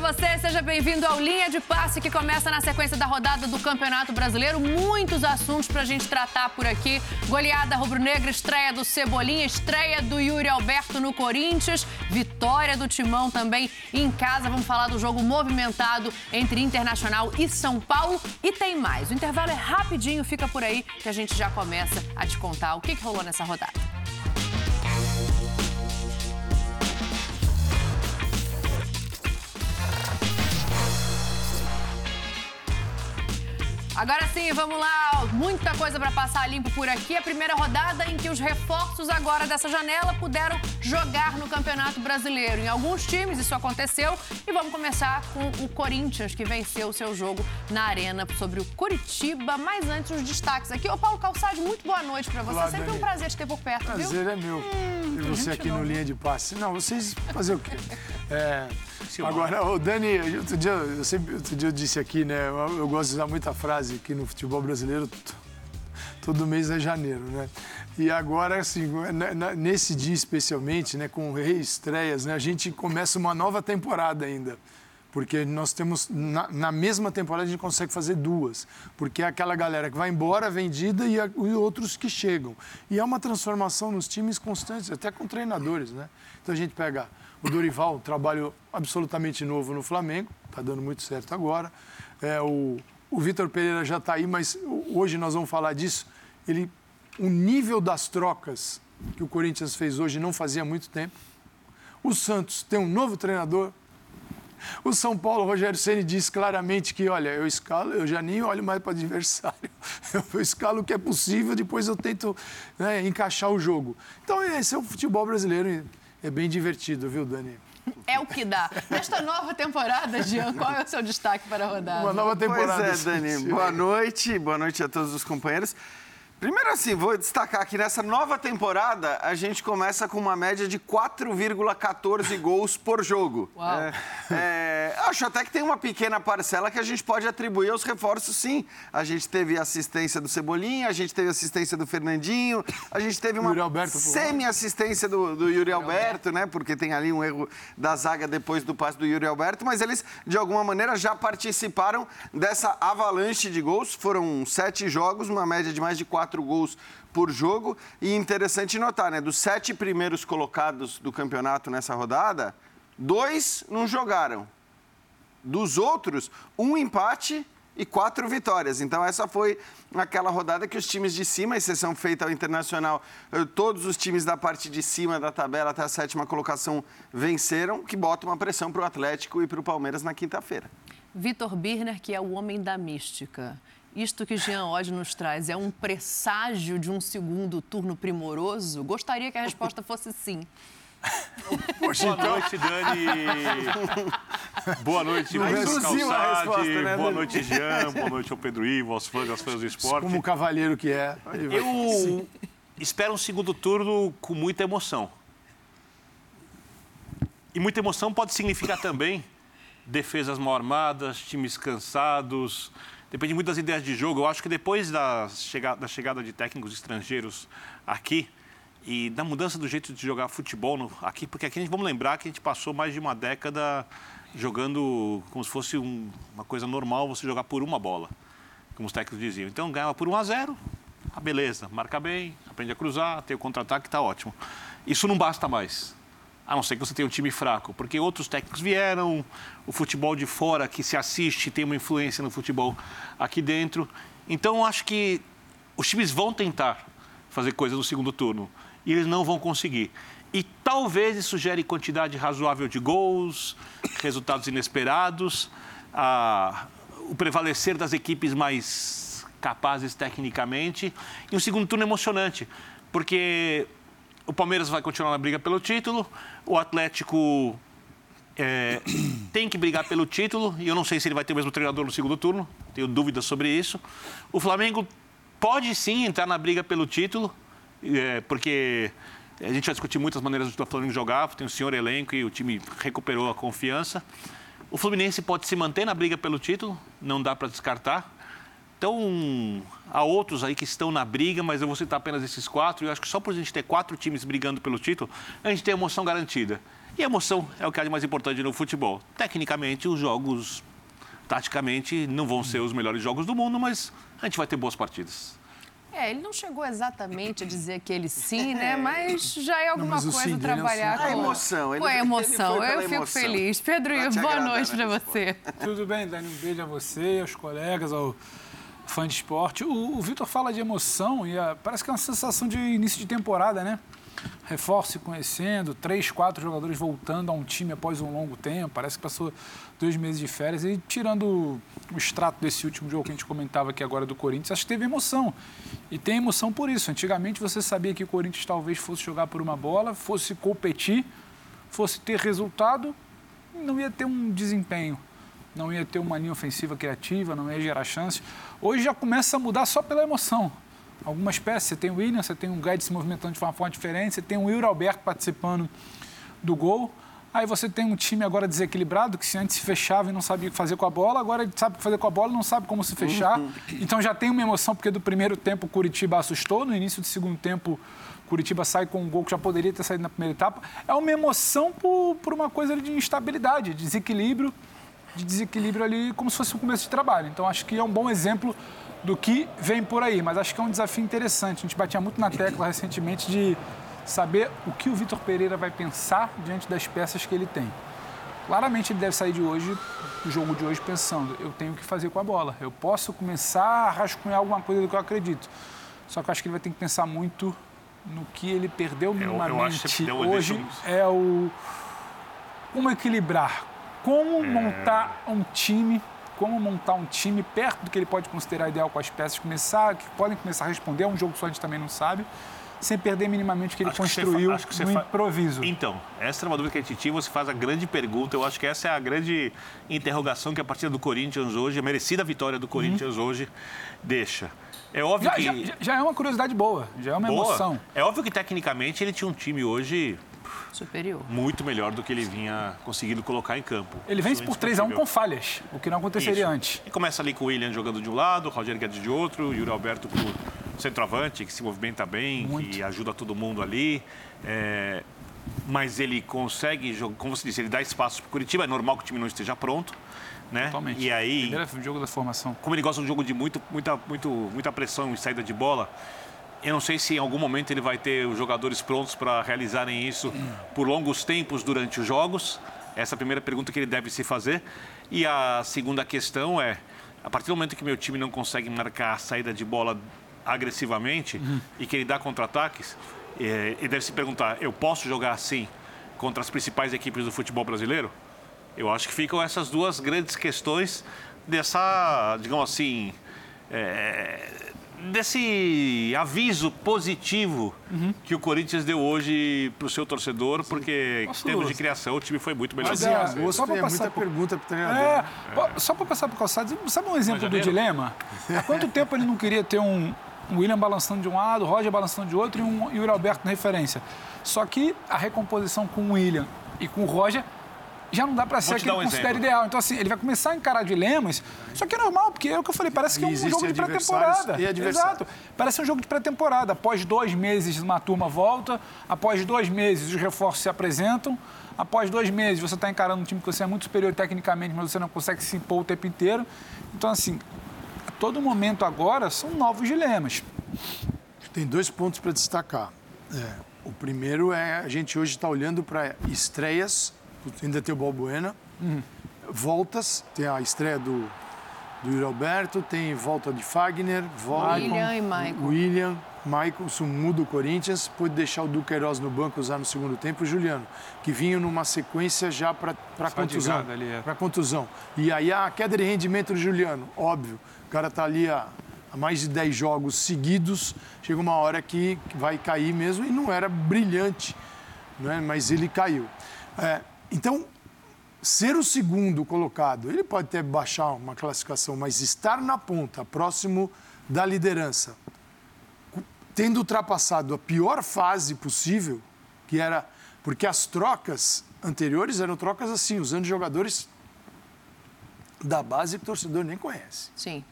para você, seja bem-vindo ao Linha de Passe que começa na sequência da rodada do Campeonato Brasileiro. Muitos assuntos para a gente tratar por aqui. Goleada rubro-negra, estreia do Cebolinha, estreia do Yuri Alberto no Corinthians, vitória do Timão também em casa. Vamos falar do jogo movimentado entre Internacional e São Paulo. E tem mais. O intervalo é rapidinho, fica por aí que a gente já começa a te contar o que, que rolou nessa rodada. Agora sim, vamos lá. Muita coisa para passar limpo por aqui. A primeira rodada em que os reforços agora dessa janela puderam jogar no Campeonato Brasileiro. Em alguns times isso aconteceu. E vamos começar com o Corinthians, que venceu o seu jogo na Arena sobre o Curitiba. Mas antes, os destaques aqui. Ô, Paulo Calçade, muito boa noite para você. Olá, Sempre Dani. um prazer te ter por perto, prazer viu? Prazer é meu. Hum, e você aqui no Linha de Passe. Não, vocês fazer o quê? É... Agora, o Dani, outro dia, eu sempre, outro dia eu disse aqui, né? Eu, eu gosto de usar muita frase que no futebol brasileiro todo mês é janeiro, né? E agora, assim, nesse dia especialmente, né, com reestreias, né, a gente começa uma nova temporada ainda. Porque nós temos, na, na, mesma temporada, a gente consegue fazer duas. Porque é aquela galera que vai embora, vendida, e, a, e outros que chegam. E é uma transformação nos times constantes, até com treinadores, né? Então a gente pega o Dorival, um trabalho absolutamente novo no Flamengo, está dando muito certo agora. É, o, o Vitor Pereira já está aí, mas hoje nós vamos falar disso. Ele, o nível das trocas que o Corinthians fez hoje não fazia muito tempo. O Santos tem um novo treinador. O São Paulo, o Rogério Ceni diz claramente que, olha, eu escalo, eu já nem olho mais para o adversário. Eu escalo o que é possível, depois eu tento né, encaixar o jogo. Então, esse é o futebol brasileiro. É bem divertido, viu, Dani? É o que dá. Nesta nova temporada, Jean, qual é o seu destaque para a rodada? Uma nova temporada. Pois é, Dani. Boa noite, boa noite a todos os companheiros. Primeiro assim, vou destacar que nessa nova temporada a gente começa com uma média de 4,14 gols por jogo. Uau. É, é, acho até que tem uma pequena parcela que a gente pode atribuir aos reforços, sim. A gente teve assistência do Cebolinha, a gente teve assistência do Fernandinho, a gente teve uma semi-assistência do, do Yuri Alberto, né? Porque tem ali um erro da zaga depois do passe do Yuri Alberto, mas eles, de alguma maneira, já participaram dessa avalanche de gols. Foram sete jogos, uma média de mais de quatro quatro gols por jogo. E interessante notar, né? Dos sete primeiros colocados do campeonato nessa rodada, dois não jogaram. Dos outros, um empate e quatro vitórias. Então, essa foi aquela rodada que os times de cima, exceção feita ao Internacional, eh, todos os times da parte de cima da tabela até a sétima colocação venceram, que bota uma pressão para o Atlético e para o Palmeiras na quinta-feira. Vitor Birner, que é o homem da mística. Isto que Jean Oddi nos traz é um presságio de um segundo turno primoroso? Gostaria que a resposta fosse sim. Poxa, Boa então... noite, Dani. Boa noite, Luiz Calçade. Né, Boa noite, Jean. Boa noite ao Pedro Ivo, aos fãs, aos fãs do esporte. Como cavalheiro que é. Eu sim. espero um segundo turno com muita emoção. E muita emoção pode significar também defesas mal armadas, times cansados, depende muito das ideias de jogo. Eu acho que depois da chegada, da chegada de técnicos estrangeiros aqui e da mudança do jeito de jogar futebol no, aqui, porque aqui vamos lembrar que a gente passou mais de uma década jogando como se fosse um, uma coisa normal você jogar por uma bola, como os técnicos diziam. Então ganhava por 1 a 0, ah, beleza, marca bem, aprende a cruzar, tem o contra-ataque, está ótimo. Isso não basta mais a não ser que você tenha um time fraco, porque outros técnicos vieram, o futebol de fora que se assiste tem uma influência no futebol aqui dentro. Então, acho que os times vão tentar fazer coisas no segundo turno e eles não vão conseguir. E talvez isso gere quantidade razoável de gols, resultados inesperados, a, o prevalecer das equipes mais capazes tecnicamente e um segundo turno emocionante, porque o Palmeiras vai continuar na briga pelo título, o Atlético é, tem que brigar pelo título, e eu não sei se ele vai ter o mesmo treinador no segundo turno, tenho dúvidas sobre isso. O Flamengo pode sim entrar na briga pelo título, é, porque a gente vai discutir muitas maneiras do Flamengo jogar, tem o senhor elenco e o time recuperou a confiança. O Fluminense pode se manter na briga pelo título, não dá para descartar. Então, há outros aí que estão na briga, mas eu vou citar apenas esses quatro. E eu acho que só por a gente ter quatro times brigando pelo título, a gente tem emoção garantida. E a emoção é o que há de mais importante no futebol. Tecnicamente, os jogos, taticamente, não vão ser os melhores jogos do mundo, mas a gente vai ter boas partidas. É, ele não chegou exatamente a dizer que ele sim, né? Mas já é alguma não, coisa trabalhar com... A emoção. Ele, com a emoção. Eu fico emoção. feliz. Pedro, boa noite para você. Tudo bem, Dani? Um beijo a você, aos colegas, ao fã de esporte. O, o Vitor fala de emoção e a, parece que é uma sensação de início de temporada, né? Reforço se conhecendo, três, quatro jogadores voltando a um time após um longo tempo. Parece que passou dois meses de férias. E tirando o extrato desse último jogo que a gente comentava aqui agora do Corinthians, acho que teve emoção. E tem emoção por isso. Antigamente você sabia que o Corinthians talvez fosse jogar por uma bola, fosse competir, fosse ter resultado, não ia ter um desempenho não ia ter uma linha ofensiva criativa, não ia gerar chances. Hoje já começa a mudar só pela emoção. Algumas peças, você tem o William, você tem o Guedes se movimentando de uma forma diferente, você tem o Will Alberto participando do gol. Aí você tem um time agora desequilibrado, que se antes se fechava e não sabia o que fazer com a bola, agora ele sabe o que fazer com a bola e não sabe como se fechar. Uhum. Então já tem uma emoção, porque do primeiro tempo o Curitiba assustou, no início do segundo tempo Curitiba sai com um gol que já poderia ter saído na primeira etapa. É uma emoção por, por uma coisa de instabilidade, de desequilíbrio de desequilíbrio ali, como se fosse um começo de trabalho. Então, acho que é um bom exemplo do que vem por aí, mas acho que é um desafio interessante. A gente batia muito na tecla recentemente de saber o que o Vitor Pereira vai pensar diante das peças que ele tem. Claramente ele deve sair de hoje, do jogo de hoje, pensando: eu tenho que fazer com a bola. Eu posso começar a rascunhar alguma coisa do que eu acredito. Só que eu acho que ele vai ter que pensar muito no que ele perdeu minimamente. Eu, eu hoje é o como equilibrar, como montar um time, como montar um time perto do que ele pode considerar ideal com as peças, começar, que podem começar a responder, é um jogo só a gente também não sabe, sem perder minimamente o que ele acho construiu que no fa... improviso. Então, essa é uma dúvida que a gente tinha, você faz a grande pergunta, eu acho que essa é a grande interrogação que a partida do Corinthians hoje, a merecida vitória do Corinthians uhum. hoje, deixa. É óbvio já, que... Já, já, é uma curiosidade boa, já é uma boa. emoção. É óbvio que tecnicamente ele tinha um time hoje superior. Muito melhor do que ele vinha conseguindo colocar em campo. Ele vence por 3 a 1 com falhas, o que não aconteceria Isso. antes. E começa ali com o William jogando de um lado, o Roger Guedes de outro, o Yuri Alberto pro centroavante, que se movimenta bem, Muito. que ajuda todo mundo ali. É... Mas ele consegue, como você disse, ele dá espaço para o Curitiba. É normal que o time não esteja pronto. Né? Totalmente. E aí, Primeiro jogo da formação. Como ele gosta de um jogo de muito, muita, muito, muita pressão e saída de bola, eu não sei se em algum momento ele vai ter os jogadores prontos para realizarem isso por longos tempos durante os jogos. Essa é a primeira pergunta que ele deve se fazer. E a segunda questão é: a partir do momento que meu time não consegue marcar a saída de bola agressivamente uhum. e que ele dá contra-ataques, é, ele deve se perguntar: eu posso jogar assim contra as principais equipes do futebol brasileiro? Eu acho que ficam essas duas grandes questões dessa, digamos assim, é, desse aviso positivo uhum. que o Corinthians deu hoje para o seu torcedor, porque Nossa, em termos de criação o time foi muito melhor. Mas é, agosto só para passar muita por... pergunta para o treinador. É, é. Só para passar por calçado, sabe um exemplo do dilema? Há quanto tempo ele não queria ter um, um William balançando de um lado, o Roger balançando de outro e um Yuri Alberto na referência? Só que a recomposição com o William e com o Roger já não dá para ser aquele um considera exemplo. ideal. Então, assim, ele vai começar a encarar dilemas. Só que é normal, porque é o que eu falei, parece que é um jogo de pré-temporada. Exato. Parece um jogo de pré-temporada. Após dois meses, uma turma volta. Após dois meses, os reforços se apresentam. Após dois meses, você está encarando um time que você é muito superior tecnicamente, mas você não consegue se impor o tempo inteiro. Então, assim, a todo momento agora são novos dilemas. Tem dois pontos para destacar. É, o primeiro é a gente hoje está olhando para estreias ainda tem o Balbuena. Uhum. Voltas, tem a estreia do, do Yuri Alberto, tem volta de Fagner, volta, William e Michael. William, Michael, isso muda o Corinthians, pode deixar o Duqueiroz no banco usar no segundo tempo o Juliano, que vinha numa sequência já para contusão. é. Para contusão. E aí a queda de rendimento do Juliano, óbvio, o cara está ali há, há, mais de 10 jogos seguidos, chega uma hora que vai cair mesmo e não era brilhante, né? mas ele caiu. É, então, ser o segundo colocado, ele pode até baixar uma classificação, mas estar na ponta, próximo da liderança, tendo ultrapassado a pior fase possível, que era. Porque as trocas anteriores eram trocas assim, usando jogadores da base que o torcedor nem conhece. Sim.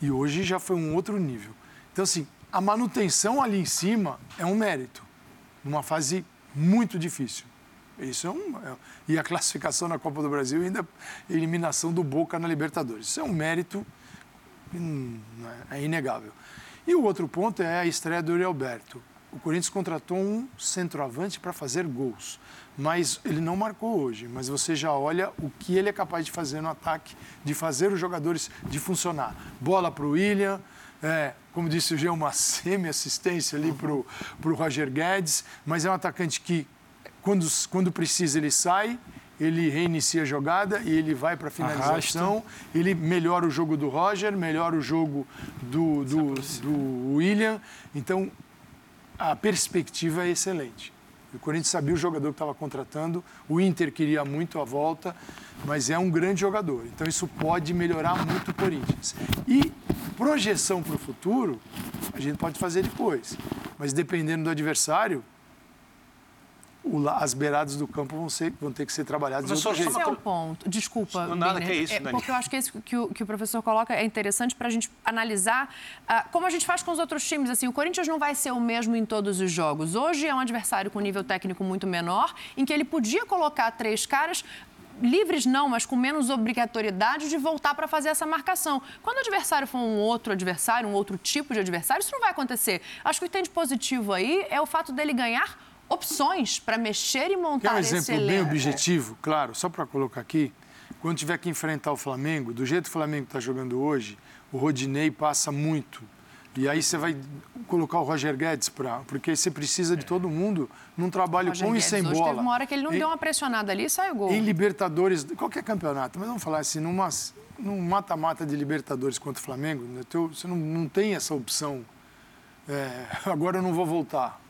E hoje já foi um outro nível. Então, assim, a manutenção ali em cima é um mérito, numa fase muito difícil. Isso é um. É, e a classificação na Copa do Brasil e ainda a eliminação do Boca na Libertadores. Isso é um mérito hum, é inegável. E o outro ponto é a estreia do Yuri Alberto. O Corinthians contratou um centroavante para fazer gols, mas ele não marcou hoje. Mas você já olha o que ele é capaz de fazer no ataque, de fazer os jogadores de funcionar. Bola para o William, é, como disse o Gê, uma semi-assistência ali para o Roger Guedes, mas é um atacante que, quando, quando precisa, ele sai, ele reinicia a jogada e ele vai para a finalização, Arrasta. ele melhora o jogo do Roger, melhora o jogo do, do, do William. Então, a perspectiva é excelente. O Corinthians sabia o jogador que estava contratando, o Inter queria muito a volta, mas é um grande jogador. Então isso pode melhorar muito o Corinthians. E projeção para o futuro, a gente pode fazer depois. Mas dependendo do adversário, as beiradas do campo vão, ser, vão ter que ser trabalhadas de outro jeito. Esse é o ponto. Desculpa, Não, nada que é isso, é, Porque eu acho que esse que o, que o professor coloca é interessante para a gente analisar uh, como a gente faz com os outros times. Assim, o Corinthians não vai ser o mesmo em todos os jogos. Hoje é um adversário com nível técnico muito menor, em que ele podia colocar três caras livres não, mas com menos obrigatoriedade de voltar para fazer essa marcação. Quando o adversário for um outro adversário, um outro tipo de adversário, isso não vai acontecer. Acho que o que tem de positivo aí é o fato dele ganhar opções para mexer e montar Quer um exemplo bem objetivo, claro, só para colocar aqui. Quando tiver que enfrentar o Flamengo, do jeito que o Flamengo está jogando hoje, o Rodinei passa muito. E aí você vai colocar o Roger Guedes para. Porque você precisa de todo mundo num trabalho com Guedes, e sem hoje bola. Teve uma hora que ele não em, deu uma pressionada ali e saiu gol. Em Libertadores, qualquer campeonato, mas vamos falar assim, numa, num mata-mata de Libertadores contra o Flamengo, né, você não, não tem essa opção. É, agora eu não vou voltar.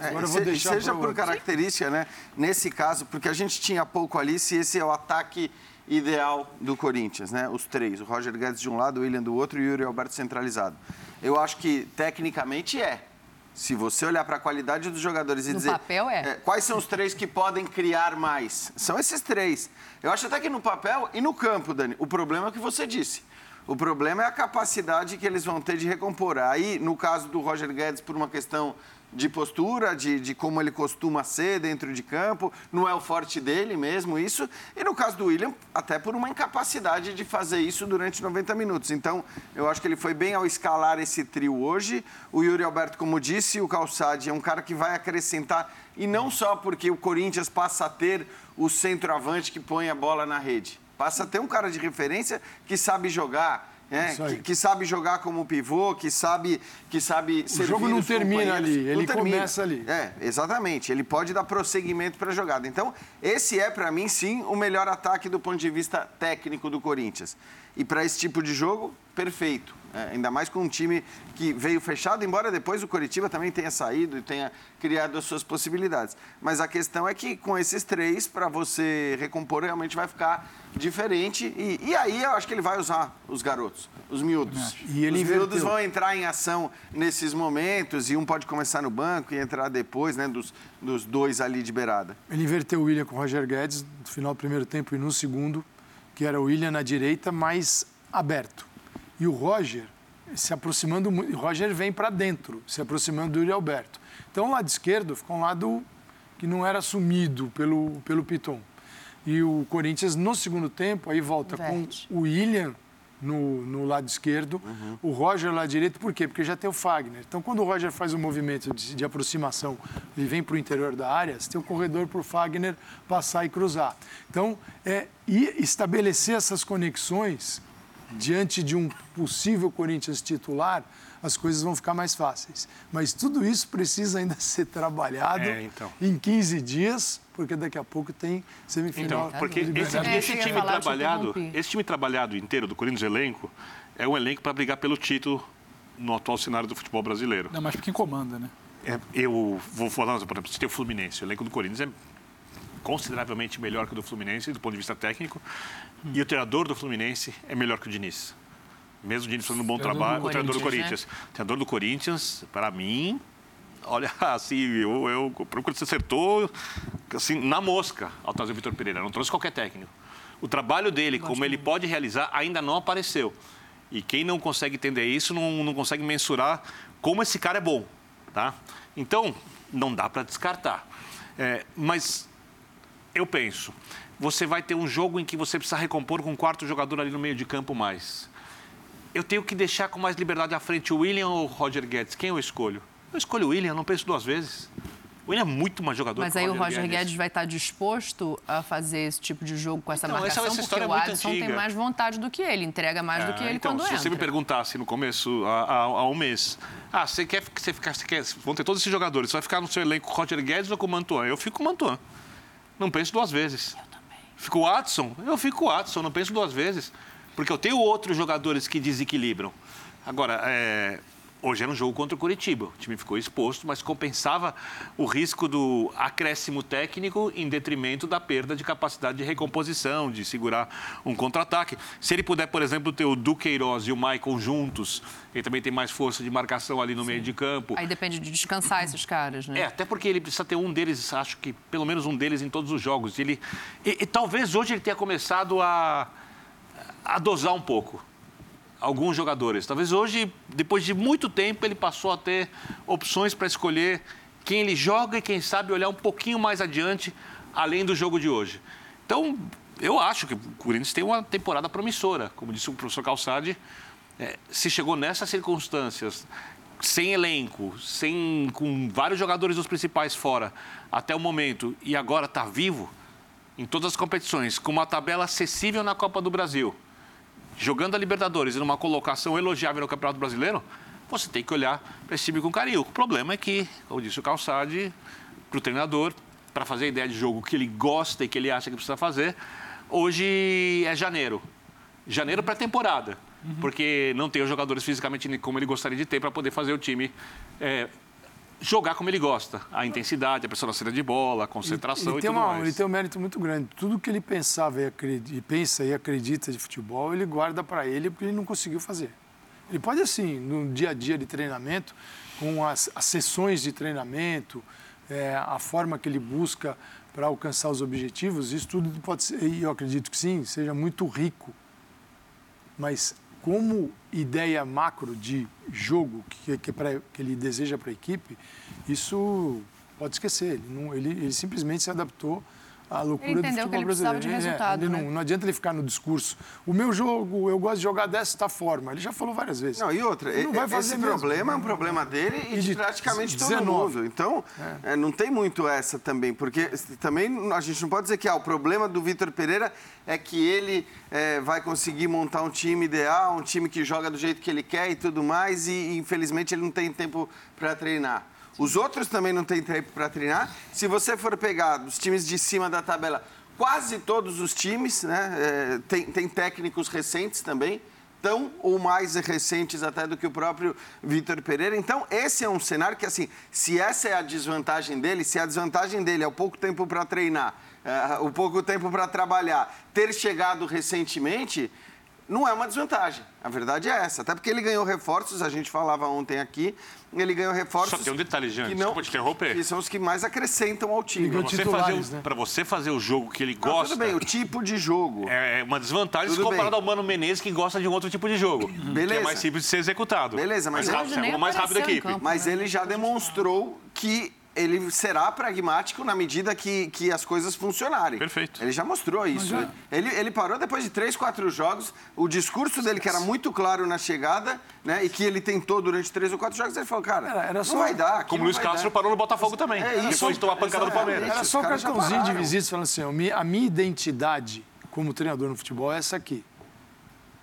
É, Agora eu vou deixar seja por característica, né? Nesse caso, porque a gente tinha pouco ali, se esse é o ataque ideal do Corinthians, né? Os três, o Roger Guedes de um lado, o William do outro e o Yuri Alberto centralizado. Eu acho que tecnicamente é. Se você olhar para a qualidade dos jogadores e no dizer. papel é. é. Quais são os três que podem criar mais? São esses três. Eu acho até que no papel e no campo, Dani. O problema é o que você disse. O problema é a capacidade que eles vão ter de recompor. Aí, no caso do Roger Guedes, por uma questão de postura, de, de como ele costuma ser dentro de campo, não é o forte dele mesmo isso. E no caso do William, até por uma incapacidade de fazer isso durante 90 minutos. Então, eu acho que ele foi bem ao escalar esse trio hoje. O Yuri Alberto, como disse, o Calçade é um cara que vai acrescentar, e não só porque o Corinthians passa a ter o centroavante que põe a bola na rede. Passa a ter um cara de referência que sabe jogar, é, que, que, sabe jogar como pivô, que sabe que sabe O jogo não termina ali, ele termina. começa ali. É, exatamente. Ele pode dar prosseguimento para a jogada. Então, esse é para mim sim o melhor ataque do ponto de vista técnico do Corinthians. E para esse tipo de jogo, perfeito. É, ainda mais com um time que veio fechado, embora depois o Coritiba também tenha saído e tenha criado as suas possibilidades. Mas a questão é que com esses três, para você recompor, realmente vai ficar diferente. E, e, aí eu acho que ele vai usar os garotos, os miúdos. E os miúdos vão entrar em ação nesses momentos e um pode começar no banco e entrar depois, né, dos, dos dois ali de beirada. Ele inverteu o William com o Roger Guedes no final do primeiro tempo e no segundo, que era o William na direita, mais aberto. E o Roger se aproximando muito. O Roger vem para dentro, se aproximando do Yuri Alberto. Então, o lado esquerdo ficou um lado que não era assumido pelo, pelo Piton. E o Corinthians, no segundo tempo, aí volta com o William no, no lado esquerdo, uhum. o Roger lá direito, por quê? Porque já tem o Fagner. Então, quando o Roger faz um movimento de, de aproximação e vem para o interior da área, você tem um corredor para o Fagner passar e cruzar. Então, é, e estabelecer essas conexões diante de um possível Corinthians titular, as coisas vão ficar mais fáceis. Mas tudo isso precisa ainda ser trabalhado é, então. em 15 dias, porque daqui a pouco tem semifinal. Então, porque esse, esse time trabalhado, esse time trabalhado inteiro do Corinthians elenco é um elenco para brigar pelo título no atual cenário do futebol brasileiro. Não, mas quem comanda, né? É, eu vou falar, por exemplo, você tem o Fluminense, o elenco do Corinthians é consideravelmente melhor que o do Fluminense, do ponto de vista técnico. Hum. E o treinador do Fluminense é melhor que o Diniz. Mesmo o Diniz fazendo um bom trabalho, o treinador do Corinthians. Né? O treinador do Corinthians, para mim, olha, assim, eu, eu procuro se acertou assim, na mosca ao trazer o Vitor Pereira. Não trouxe qualquer técnico. O trabalho dele, como ele pode realizar, ainda não apareceu. E quem não consegue entender isso não, não consegue mensurar como esse cara é bom, tá? Então, não dá para descartar. É, mas eu penso, você vai ter um jogo em que você precisa recompor com um quarto jogador ali no meio de campo mais. Eu tenho que deixar com mais liberdade à frente o William ou o Roger Guedes? Quem eu escolho? Eu escolho o William, não penso duas vezes. O William é muito mais jogador Mas que aí o Roger, Guedes. Guedes vai estar disposto a fazer esse tipo de jogo com essa então, marcação, essa, essa porque o Alisson tem mais vontade do que ele, entrega mais é, do que ele então, quando se entra. Se você me perguntasse no começo, há, há, um mês, ah, você quer, você ficar, você quer, vão ter todos esses jogadores, você vai ficar no seu elenco com o Roger Guedes ou com o Mantuan? Eu fico com o Mantuan. Não penso duas vezes. Eu também. Fico o Watson? Eu fico o Watson, não penso duas vezes. Porque eu tenho outros jogadores que desequilibram. Agora, é, Hoje era um jogo contra o Curitiba. O time ficou exposto, mas compensava o risco do acréscimo técnico em detrimento da perda de capacidade de recomposição, de segurar um contra-ataque. Se ele puder, por exemplo, ter o Duqueiroz e o Maicon juntos, ele também tem mais força de marcação ali no Sim. meio de campo. Aí depende de descansar esses caras, né? É, até porque ele precisa ter um deles, acho que pelo menos um deles em todos os jogos. Ele, e, e talvez hoje ele tenha começado a, a dosar um pouco alguns jogadores. Talvez hoje, depois de muito tempo, ele passou a ter opções para escolher quem ele joga e quem sabe olhar um pouquinho mais adiante, além do jogo de hoje. Então, eu acho que o Corinthians tem uma temporada promissora. Como disse o professor Calçade, é, se chegou nessas circunstâncias, sem elenco, sem, com vários jogadores dos principais fora até o momento, e agora está vivo em todas as competições, com uma tabela acessível na Copa do Brasil jogando a Libertadores e numa colocação elogiável no Campeonato Brasileiro, você tem que olhar para esse time com carinho. O problema é que, como disse o Calçade, para o treinador, para fazer a ideia de jogo que ele gosta e que ele acha que precisa fazer, hoje é janeiro. Janeiro pré-temporada. Uhum. Porque não tem os jogadores fisicamente como ele gostaria de ter para poder fazer o time é, jogar como ele gosta. A intensidade, a pressão na saída de bola, a concentração ele, ele e tudo uma, mais. Ele tem um mérito muito grande. Tudo que ele pensava e, acredita, pensa e acredita de futebol, ele guarda para ele porque ele não conseguiu fazer. Ele pode, assim, no dia a dia de treinamento, com as, as sessões de treinamento, é, a forma que ele busca para alcançar os objetivos, isso tudo pode ser, e eu acredito que sim, seja muito rico. Mas como ideia macro de jogo que, que, pra, que ele deseja para a equipe, isso pode esquecer. Ele, não, ele, ele simplesmente se adaptou a loucura ele do futebol que ele brasileiro. De é, resultado, é, né? não, não, adianta ele ficar no discurso. O meu jogo, eu gosto de jogar desta forma. Ele já falou várias vezes. Não, e outra, não vai fazer esse mesmo. problema é um problema dele e, e de, praticamente 19. todo mundo. Então, é. É, não tem muito essa também, porque também a gente não pode dizer que ah, o problema do Vitor Pereira é que ele é, vai conseguir montar um time ideal, um time que joga do jeito que ele quer e tudo mais, e infelizmente ele não tem tempo para treinar. Os outros também não têm tempo para treinar. Se você for pegar os times de cima da tabela, quase todos os times né, é, tem, tem técnicos recentes também tão ou mais recentes até do que o próprio Vitor Pereira. Então, esse é um cenário que, assim, se essa é a desvantagem dele, se a desvantagem dele é o pouco tempo para treinar, é, o pouco tempo para trabalhar, ter chegado recentemente, não é uma desvantagem. A verdade é essa. Até porque ele ganhou reforços, a gente falava ontem aqui, ele ganhou reforços. Só tem um detalhe, Jean, que não, te interromper. Que são os que mais acrescentam ao time. Para você, fazer, né? você fazer o jogo que ele gosta. tudo bem, o tipo de jogo. É uma desvantagem tudo comparado bem. ao Mano Menezes, que gosta de um outro tipo de jogo. Beleza. Que é mais simples de ser executado. Beleza, mas, mais rápido, é mais rápido a equipe. Campo, mas né? ele já demonstrou que ele será pragmático na medida que, que as coisas funcionarem. Perfeito. Ele já mostrou isso. Já... Ele, ele parou depois de três, quatro jogos. O discurso dele, que era muito claro na chegada, né? E que ele tentou durante três ou quatro jogos, ele falou, cara, era, era só... não vai dar. Como o Luiz Castro dar. parou no Botafogo também. É isso. Depois de tomar a pancada do Palmeiras. Era só um cartãozinho de visitas falando assim, a minha identidade como treinador no futebol é essa aqui.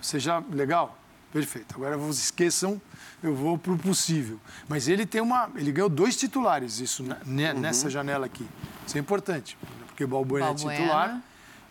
Seja legal? Perfeito. Agora vocês esqueçam eu vou para o possível. Mas ele tem uma. Ele ganhou dois titulares, isso né, uhum. nessa janela aqui. Isso é importante, porque o Balbuena, é titular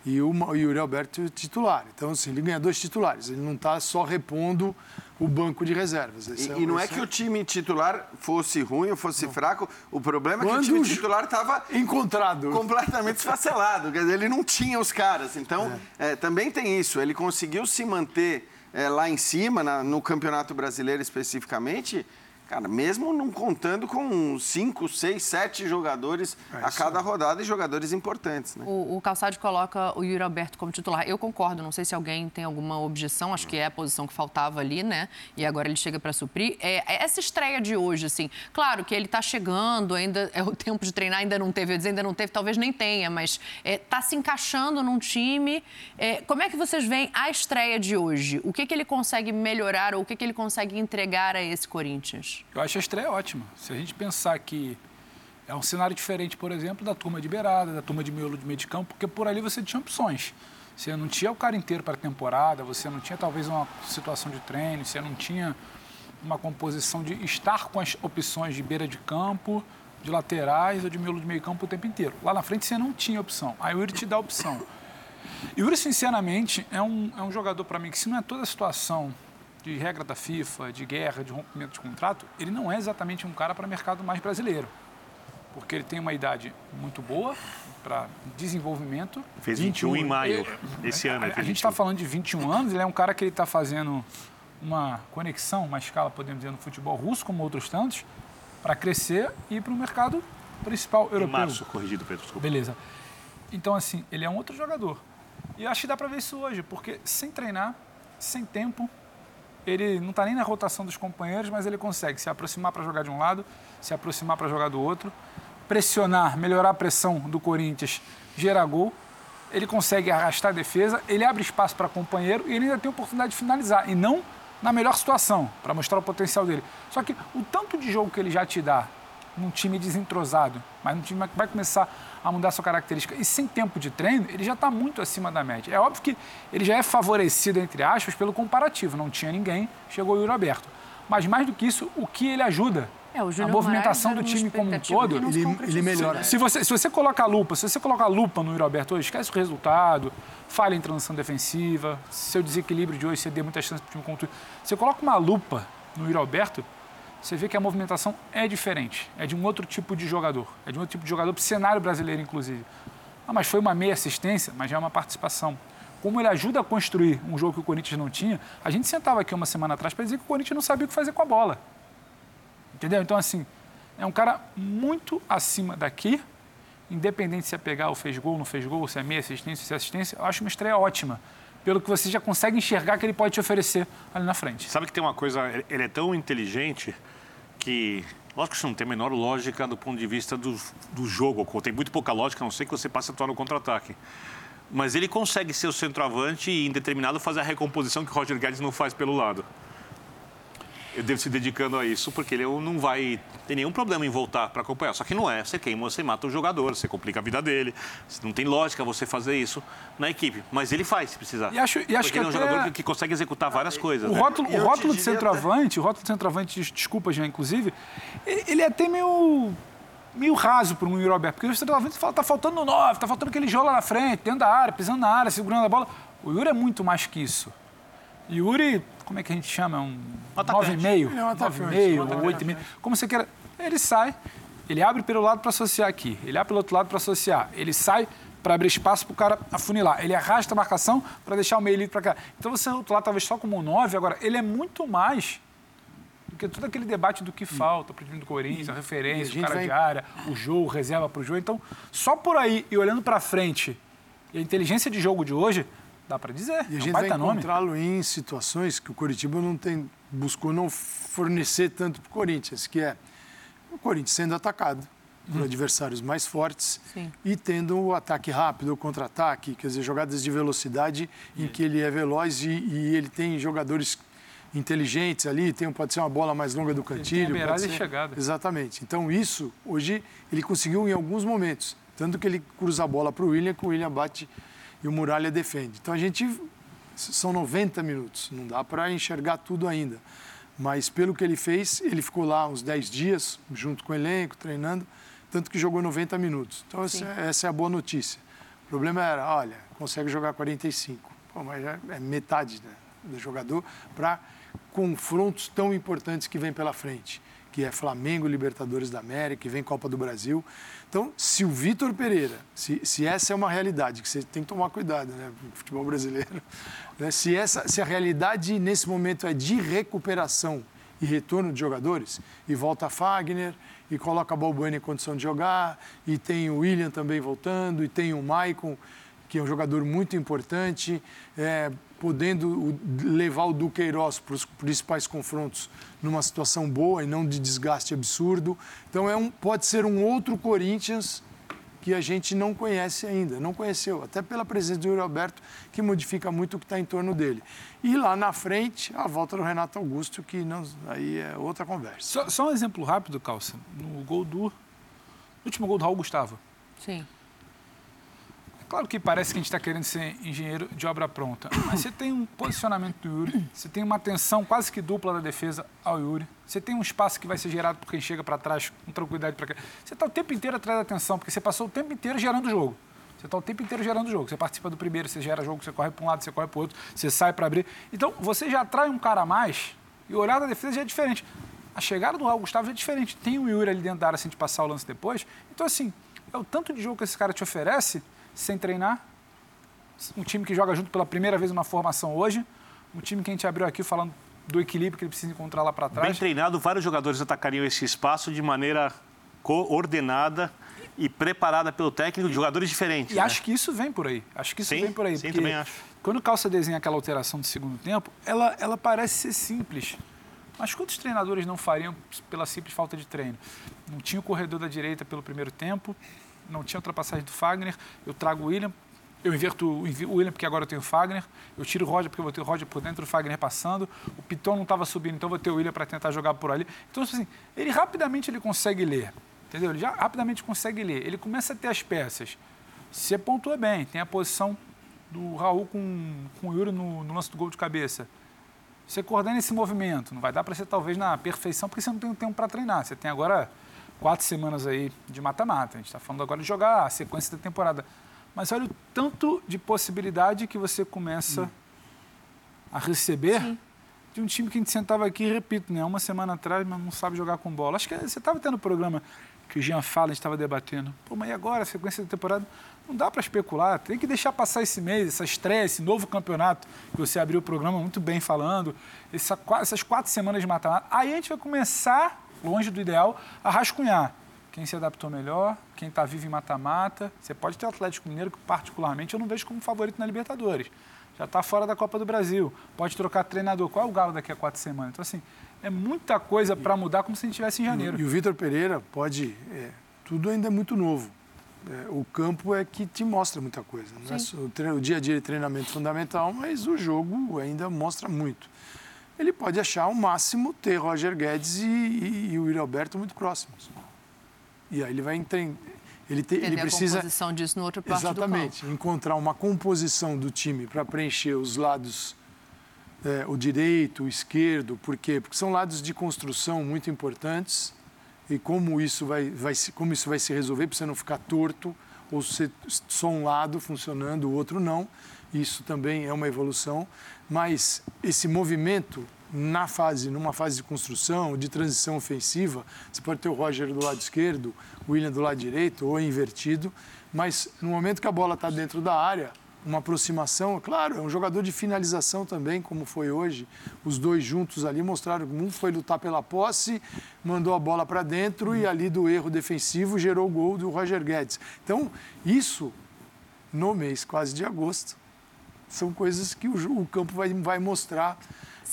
e o Yuri Alberto é titular. Então, assim, ele ganha dois titulares. Ele não está só repondo o banco de reservas. Esse e, é, e não é que o time titular fosse ruim ou fosse não. fraco, o problema Quando é que o time titular estava encontrado, completamente esfacelado. Quer dizer, ele não tinha os caras. Então, é. É, também tem isso. Ele conseguiu se manter é, lá em cima, na, no Campeonato Brasileiro especificamente, Cara, mesmo não contando com cinco, seis, sete jogadores é a cada rodada e jogadores importantes, né? O, o Calçade coloca o Yuri Alberto como titular. Eu concordo, não sei se alguém tem alguma objeção, acho que é a posição que faltava ali, né? E agora ele chega para suprir. É, é, essa estreia de hoje, assim, claro que ele está chegando, ainda é o tempo de treinar, ainda não teve, eu dizer, ainda não teve, talvez nem tenha, mas está é, se encaixando num time. É, como é que vocês veem a estreia de hoje? O que, que ele consegue melhorar ou o que, que ele consegue entregar a esse Corinthians? Eu acho a estreia ótima. Se a gente pensar que é um cenário diferente, por exemplo, da turma de beirada, da turma de miolo de meio de campo, porque por ali você tinha opções. Você não tinha o cara inteiro para a temporada, você não tinha talvez uma situação de treino, você não tinha uma composição de estar com as opções de beira de campo, de laterais ou de miolo de meio campo o tempo inteiro. Lá na frente você não tinha opção. Aí o Yuri te dá opção. E o Yuri, sinceramente, é um, é um jogador para mim que se não é toda a situação de regra da FIFA, de guerra, de rompimento de contrato, ele não é exatamente um cara para mercado mais brasileiro. Porque ele tem uma idade muito boa para desenvolvimento. Fez 21, 21 em maio, esse ano. A, a gente está falando de 21 anos, ele é um cara que ele está fazendo uma conexão, uma escala, podemos dizer, no futebol russo, como outros tantos, para crescer e ir para o mercado principal europeu. Em março, corrigido, Pedro. Desculpa. Beleza. Então, assim, ele é um outro jogador. E acho que dá para ver isso hoje, porque sem treinar, sem tempo, ele não está nem na rotação dos companheiros, mas ele consegue se aproximar para jogar de um lado, se aproximar para jogar do outro, pressionar, melhorar a pressão do Corinthians, gerar gol. Ele consegue arrastar a defesa, ele abre espaço para companheiro e ele ainda tem oportunidade de finalizar. E não na melhor situação, para mostrar o potencial dele. Só que o tanto de jogo que ele já te dá num time desentrosado, mas num time que vai começar a mudar sua característica e sem tempo de treino, ele já está muito acima da média. É óbvio que ele já é favorecido, entre aspas, pelo comparativo. Não tinha ninguém, chegou o Yuri Aberto. Mas mais do que isso, o que ele ajuda é, a movimentação do time como um todo, ele, ele, melhora. Se você, se você coloca a lupa, se você coloca a lupa no Yuri Alberto hoje, esquece o resultado, falha em transição defensiva, seu desequilíbrio de hoje, você deu muita chance para o time contra. Você coloca uma lupa no Yuri Alberto, você vê que a movimentação é diferente. É de um outro tipo de jogador. É de um outro tipo de jogador para o cenário brasileiro, inclusive. Ah, mas foi uma meia assistência, mas já é uma participação. Como ele ajuda a construir um jogo que o Corinthians não tinha, a gente sentava aqui uma semana atrás para dizer que o Corinthians não sabia o que fazer com a bola. Entendeu? Então, assim, é um cara muito acima daqui, independente se é pegar ou fez gol, não fez gol, se é meia assistência, se é assistência, eu acho uma estreia ótima pelo que você já consegue enxergar que ele pode te oferecer ali na frente. Sabe que tem uma coisa, ele é tão inteligente que. Lógico que isso não tem a menor lógica do ponto de vista do, do jogo. Tem muito pouca lógica, a não ser que você passe a atuar no contra-ataque. Mas ele consegue ser o centroavante e, em determinado, fazer a recomposição que o Roger Guedes não faz pelo lado eu devo se dedicando a isso, porque ele não vai ter nenhum problema em voltar para acompanhar. Só que não é, você queima, você mata o jogador, você complica a vida dele. Não tem lógica você fazer isso na equipe. Mas ele faz, se precisar. E acho, e acho porque que ele é um até... jogador que, consegue executar várias coisas. O né? rótulo, o rótulo de centroavante, até... o rótulo de centroavante, desculpa já, inclusive, ele é até meio meio raso para o Alberto, porque o centroavante fala, tá faltando nove, tá faltando aquele jogo lá na frente, dentro da área, pisando na área, segurando a bola. O Yuri é muito mais que isso. Yuri, como é que a gente chama? Um 9,5? É um 9,5, 8,5. Como você quer. Ele sai, ele abre pelo lado para associar aqui, ele abre pelo outro lado para associar, ele sai para abrir espaço para o cara afunilar, ele arrasta a marcação para deixar o meio livre para cá. Então você lá talvez só como um 9, agora ele é muito mais do que todo aquele debate do que falta para o time do Corinthians, a referência, o cara vai... de área, o jogo, reserva para o jogo. Então, só por aí e olhando para frente, e a inteligência de jogo de hoje, Dá para dizer. E a é gente vai encontrá-lo em situações que o Coritiba não tem, buscou não fornecer tanto para o Corinthians, que é o Corinthians sendo atacado por hum. adversários mais fortes Sim. e tendo o ataque rápido, o contra-ataque, quer dizer, jogadas de velocidade em que ele é veloz e, e, ele tem jogadores inteligentes ali, tem, pode ser uma bola mais longa do cantilho. Ele tem ser... chegada. Exatamente. Então, isso, hoje, ele conseguiu em alguns momentos. Tanto que ele cruza a bola para o William, que o William bate e o Muralha defende. Então a gente. São 90 minutos, não dá para enxergar tudo ainda. Mas pelo que ele fez, ele ficou lá uns 10 dias, junto com o elenco, treinando, tanto que jogou 90 minutos. Então essa, essa é a boa notícia. O problema era, olha, consegue jogar 45. Pô, mas é, é metade né, do jogador para confrontos tão importantes que vem pela frente que é Flamengo, Libertadores da América, e vem Copa do Brasil. Então, se o Vitor Pereira, se, se essa é uma realidade, que você tem que tomar cuidado, né, futebol brasileiro, né, se, essa, se a realidade nesse momento é de recuperação e retorno de jogadores, e volta Fagner, e coloca Balbuena em condição de jogar, e tem o William também voltando, e tem o Maicon, que é um jogador muito importante, é, podendo levar o Duqueiroz para os principais confrontos numa situação boa e não de desgaste absurdo. Então é um, pode ser um outro Corinthians que a gente não conhece ainda, não conheceu, até pela presença do Yuri Alberto, que modifica muito o que está em torno dele. E lá na frente, a volta do Renato Augusto, que não, aí é outra conversa. Só, só um exemplo rápido, Calça. No gol do. No último gol do Raul Gustavo. Sim. Claro que parece que a gente está querendo ser engenheiro de obra pronta, mas você tem um posicionamento do Yuri, você tem uma atenção quase que dupla da defesa ao Yuri, você tem um espaço que vai ser gerado por quem chega para trás com tranquilidade para cá. Você está o tempo inteiro atrás da atenção, porque você passou o tempo inteiro gerando o jogo. Você está o tempo inteiro gerando o jogo. Você participa do primeiro, você gera jogo, você corre para um lado, você corre para o outro, você sai para abrir. Então, você já atrai um cara a mais e o olhar da defesa já é diferente. A chegada do Raul Gustavo já é diferente. Tem o Yuri ali dentro da área, assim, de passar o lance depois. Então, assim, é o tanto de jogo que esse cara te oferece sem treinar. Um time que joga junto pela primeira vez numa formação hoje. Um time que a gente abriu aqui falando do equilíbrio que ele precisa encontrar lá para trás. Bem treinado, vários jogadores atacariam esse espaço de maneira coordenada e preparada pelo técnico, de jogadores diferentes. E né? acho que isso vem por aí. Acho que isso sim, vem por aí. Sim, também acho. Quando o Calça desenha aquela alteração do segundo tempo, ela, ela parece ser simples. Mas quantos treinadores não fariam pela simples falta de treino? Não tinha o corredor da direita pelo primeiro tempo, não tinha ultrapassagem do Fagner, eu trago o William, eu inverto o William porque agora eu tenho o Fagner, eu tiro o Roger porque eu vou ter o Roger por dentro, o Fagner passando, o Piton não estava subindo, então eu vou ter o William para tentar jogar por ali. Então, assim, ele rapidamente ele consegue ler, entendeu? Ele já rapidamente consegue ler, ele começa a ter as peças. Você pontua bem, tem a posição do Raul com, com o Yuri no, no lance do gol de cabeça. Você coordena esse movimento, não vai dar para ser talvez na perfeição, porque você não tem tempo para treinar. Você tem agora quatro semanas aí de mata-mata. A gente está falando agora de jogar a sequência da temporada. Mas olha o tanto de possibilidade que você começa hum. a receber Sim. de um time que a gente sentava aqui, repito, né, uma semana atrás, mas não sabe jogar com bola. Acho que você estava tendo o um programa que o Jean fala, a gente estava debatendo. Pô, mas e agora, a sequência da temporada? Não dá para especular, tem que deixar passar esse mês, essa estreia, esse novo campeonato, que você abriu o programa muito bem falando, essa, essas quatro semanas de mata-mata. Aí a gente vai começar longe do ideal, a rascunhar. Quem se adaptou melhor, quem está vivo em mata-mata. Você pode ter o Atlético Mineiro, que particularmente eu não vejo como favorito na Libertadores. Já está fora da Copa do Brasil. Pode trocar treinador. Qual é o Galo daqui a quatro semanas? Então, assim, é muita coisa para mudar como se a gente estivesse em janeiro. E, o Vitor Pereira pode. É, tudo ainda é muito novo. É, o campo é que te mostra muita coisa. É o, treino, o dia a dia de treinamento fundamental, mas o jogo ainda mostra muito ele pode achar o máximo ter Roger Guedes e, e, e o Yuri Alberto muito próximos. E aí ele vai entender. Ele, te, ele precisa. a composição disso no outro parte Exatamente. Encontrar uma composição do time para preencher os lados, é, o direito, o esquerdo. Por quê? Porque são lados de construção muito importantes. E como isso vai, vai, como isso vai se resolver, para você não ficar torto, ou ser só um lado funcionando, o outro não. Isso também é uma evolução. Mas esse movimento na fase, numa fase de construção, de transição ofensiva, você pode ter o Roger do lado esquerdo, o William do lado direito ou invertido, mas no momento que a bola está dentro da área, uma aproximação, claro, é um jogador de finalização também, como foi hoje. Os dois juntos ali mostraram que um foi lutar pela posse, mandou a bola para dentro e ali do erro defensivo gerou o gol do Roger Guedes. Então, isso no mês quase de agosto são coisas que o, o campo vai, vai mostrar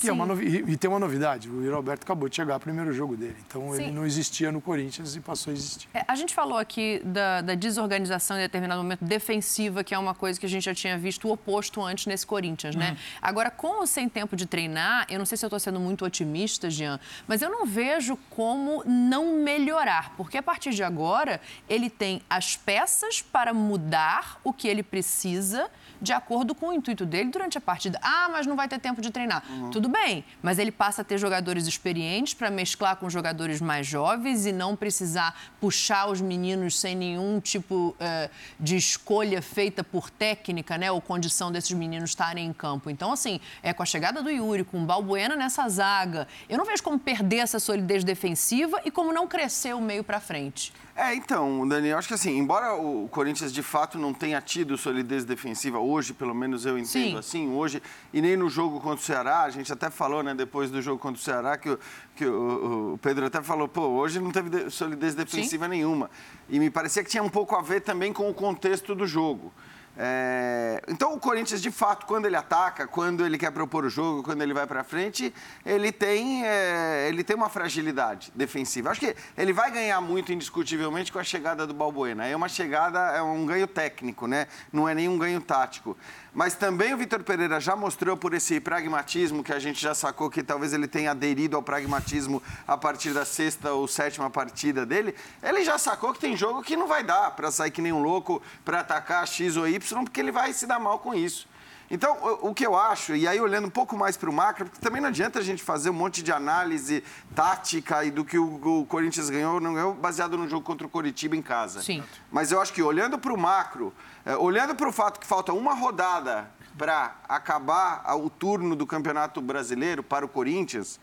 que é uma novi... E tem uma novidade, o Roberto acabou de chegar, primeiro jogo dele. Então Sim. ele não existia no Corinthians e passou a existir. É, a gente falou aqui da, da, desorganização em determinado momento defensiva, que é uma coisa que a gente já tinha visto o oposto antes nesse Corinthians, né? Uhum. Agora, com ou sem tempo de treinar, eu não sei se eu estou sendo muito otimista, Jean, mas eu não vejo como não melhorar, porque a partir de agora ele tem as peças para mudar o que ele precisa de acordo com o intuito dele durante a partida. Ah, mas não vai ter tempo de treinar. Uhum. Tudo bem, mas ele passa a ter jogadores experientes para mesclar com jogadores mais jovens e não precisar puxar os meninos sem nenhum tipo uh, de escolha feita por técnica, né, ou condição desses meninos estarem em campo. Então, assim, é com a chegada do Yuri, com o Balbuena nessa zaga, eu não vejo como perder essa solidez defensiva e como não crescer o meio para frente. É, então, Dani, eu acho que assim, embora o Corinthians de fato não tenha tido solidez defensiva hoje, pelo menos eu entendo Sim. assim, hoje, e nem no jogo contra o Ceará, a gente até falou, né, depois do jogo contra o Ceará, que, o, que o, o Pedro até falou, pô, hoje não teve solidez defensiva Sim. nenhuma. E me parecia que tinha um pouco a ver também com o contexto do jogo. É... Então o Corinthians, de fato, quando ele ataca, quando ele quer propor o jogo, quando ele vai para frente, ele tem, é... ele tem uma fragilidade defensiva. Acho que ele vai ganhar muito indiscutivelmente com a chegada do Balbuena. É uma chegada, é um ganho técnico, né? Não é nenhum ganho tático. Mas também o Vitor Pereira já mostrou por esse pragmatismo que a gente já sacou que talvez ele tenha aderido ao pragmatismo a partir da sexta ou sétima partida dele. Ele já sacou que tem jogo que não vai dar para sair que nem um louco para atacar X ou Y, porque ele vai se dar mal com isso. Então, o, que eu acho, e aí olhando um pouco mais para o macro, porque também não adianta a gente fazer um monte de análise tática e do que o, Corinthians ganhou ou não ganhou, baseado no jogo contra o Coritiba em casa. Sim. Mas eu acho que olhando para o macro, é, olhando para o fato que falta uma rodada para acabar o turno do Campeonato Brasileiro para o Corinthians,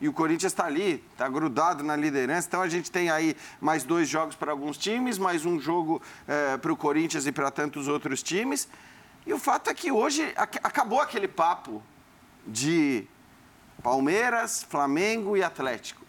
e o Corinthians está ali, está grudado na liderança. Então a gente tem aí mais dois jogos para alguns times, mais um jogo é, para o Corinthians e para tantos outros times. E o fato é que hoje acabou aquele papo de Palmeiras, Flamengo e Atlético.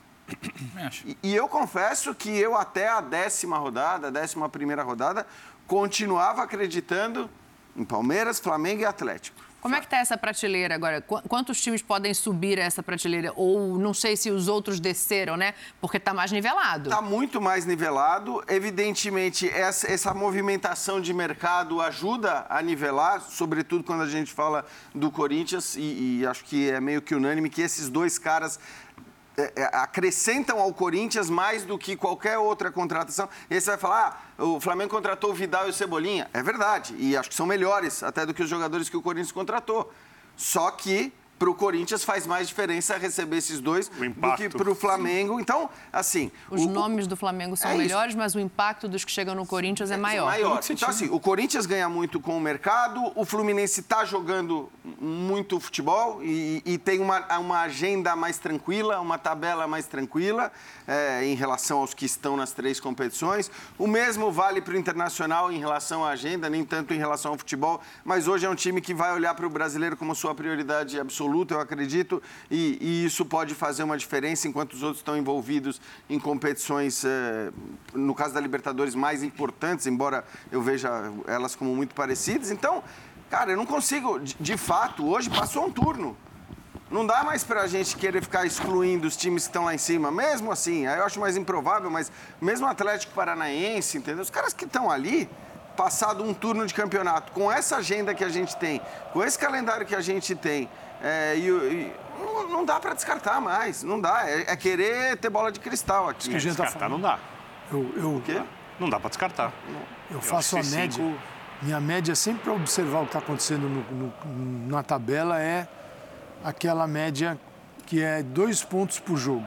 E, e eu confesso que eu até a décima rodada, a décima primeira rodada, continuava acreditando em Palmeiras, Flamengo e Atlético. Como é que está essa prateleira agora? Quantos times podem subir essa prateleira? Ou não sei se os outros desceram, né? Porque está mais nivelado. Está muito mais nivelado. Evidentemente, essa, essa movimentação de mercado ajuda a nivelar, sobretudo quando a gente fala do Corinthians, e, e acho que é meio que unânime que esses dois caras acrescentam ao Corinthians mais do que qualquer outra contratação. E aí você vai falar, ah, o Flamengo contratou o Vidal e o Cebolinha. É verdade, e acho que são melhores até do que os jogadores que o Corinthians contratou. Só que para o Corinthians faz mais diferença receber esses dois do que para o Flamengo. Então, assim. Os o, nomes do Flamengo são é melhores, isso. mas o impacto dos que chegam no Corinthians é, é maior. maior. Então, assim, o Corinthians ganha muito com o mercado, o Fluminense está jogando muito futebol e, e, tem uma, uma agenda mais tranquila, uma tabela mais tranquila é, em relação aos que estão nas três competições. O mesmo vale para o Internacional em relação à agenda, nem tanto em relação ao futebol, mas hoje é um time que vai olhar para o brasileiro como sua prioridade absoluta absoluta, eu acredito, e, e, isso pode fazer uma diferença enquanto os outros estão envolvidos em competições, eh, no caso da Libertadores, mais importantes, embora eu veja elas como muito parecidas. Então, cara, eu não consigo, de, de fato, hoje passou um turno. Não dá mais para a gente querer ficar excluindo os times que estão lá em cima. Mesmo assim, eu acho mais improvável, mas mesmo Atlético Paranaense, entendeu? Os caras que estão ali, passado um turno de campeonato, com essa agenda que a gente tem, com esse calendário que a gente tem, é, e, e não, não, dá para descartar mais, não dá. É, é, querer ter bola de cristal aqui. Que a gente tá descartar não dá. Eu, eu, o quê? Não dá para descartar. Eu, eu faço a média. Cinco... Minha média, sempre para observar o que está acontecendo no, no, na tabela, é aquela média que é dois pontos por jogo.